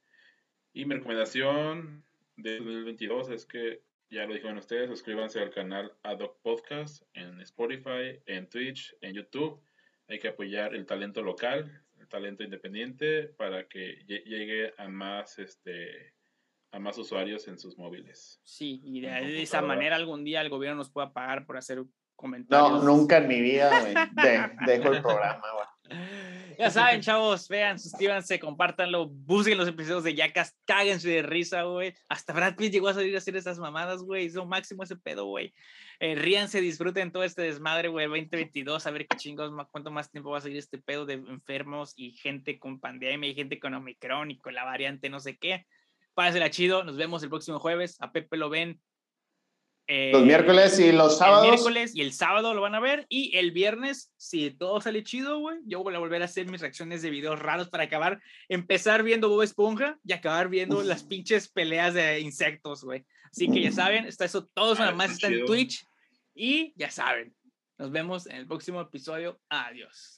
y mi recomendación de 2022 es que ya lo dijeron ustedes, suscríbanse al canal Adoc Podcast en Spotify, en Twitch, en YouTube. Hay que apoyar el talento local, talento independiente para que llegue a más este a más usuarios en sus móviles. Sí, y de, esa manera algún día el gobierno nos pueda pagar por hacer comentarios. No, nunca en mi vida, dejo el programa, güey. Ya saben, chavos, vean, suscríbanse, compártanlo, busquen los episodios de Yacas, cáguense de risa, güey. Hasta Brad Pitt llegó a salir a hacer esas mamadas, güey. Es máximo ese pedo, güey. Eh, ríanse, disfruten todo este desmadre, güey, 2022, a ver qué chingos, cuánto más tiempo va a seguir este pedo de enfermos y gente con pandemia y gente con Omicron y con la variante no sé qué. Pásela chido, nos vemos el próximo jueves. A Pepe lo ven eh, los miércoles y los sábados. El miércoles y el sábado lo van a ver. Y el viernes, si todo sale chido, güey, yo voy a volver a hacer mis reacciones de videos raros para acabar, empezar viendo Bob Esponja y acabar viendo las pinches peleas de insectos, güey. Así que ya saben, está eso, todos nada más está en Twitch. Y ya saben, nos vemos en el próximo episodio. Adiós.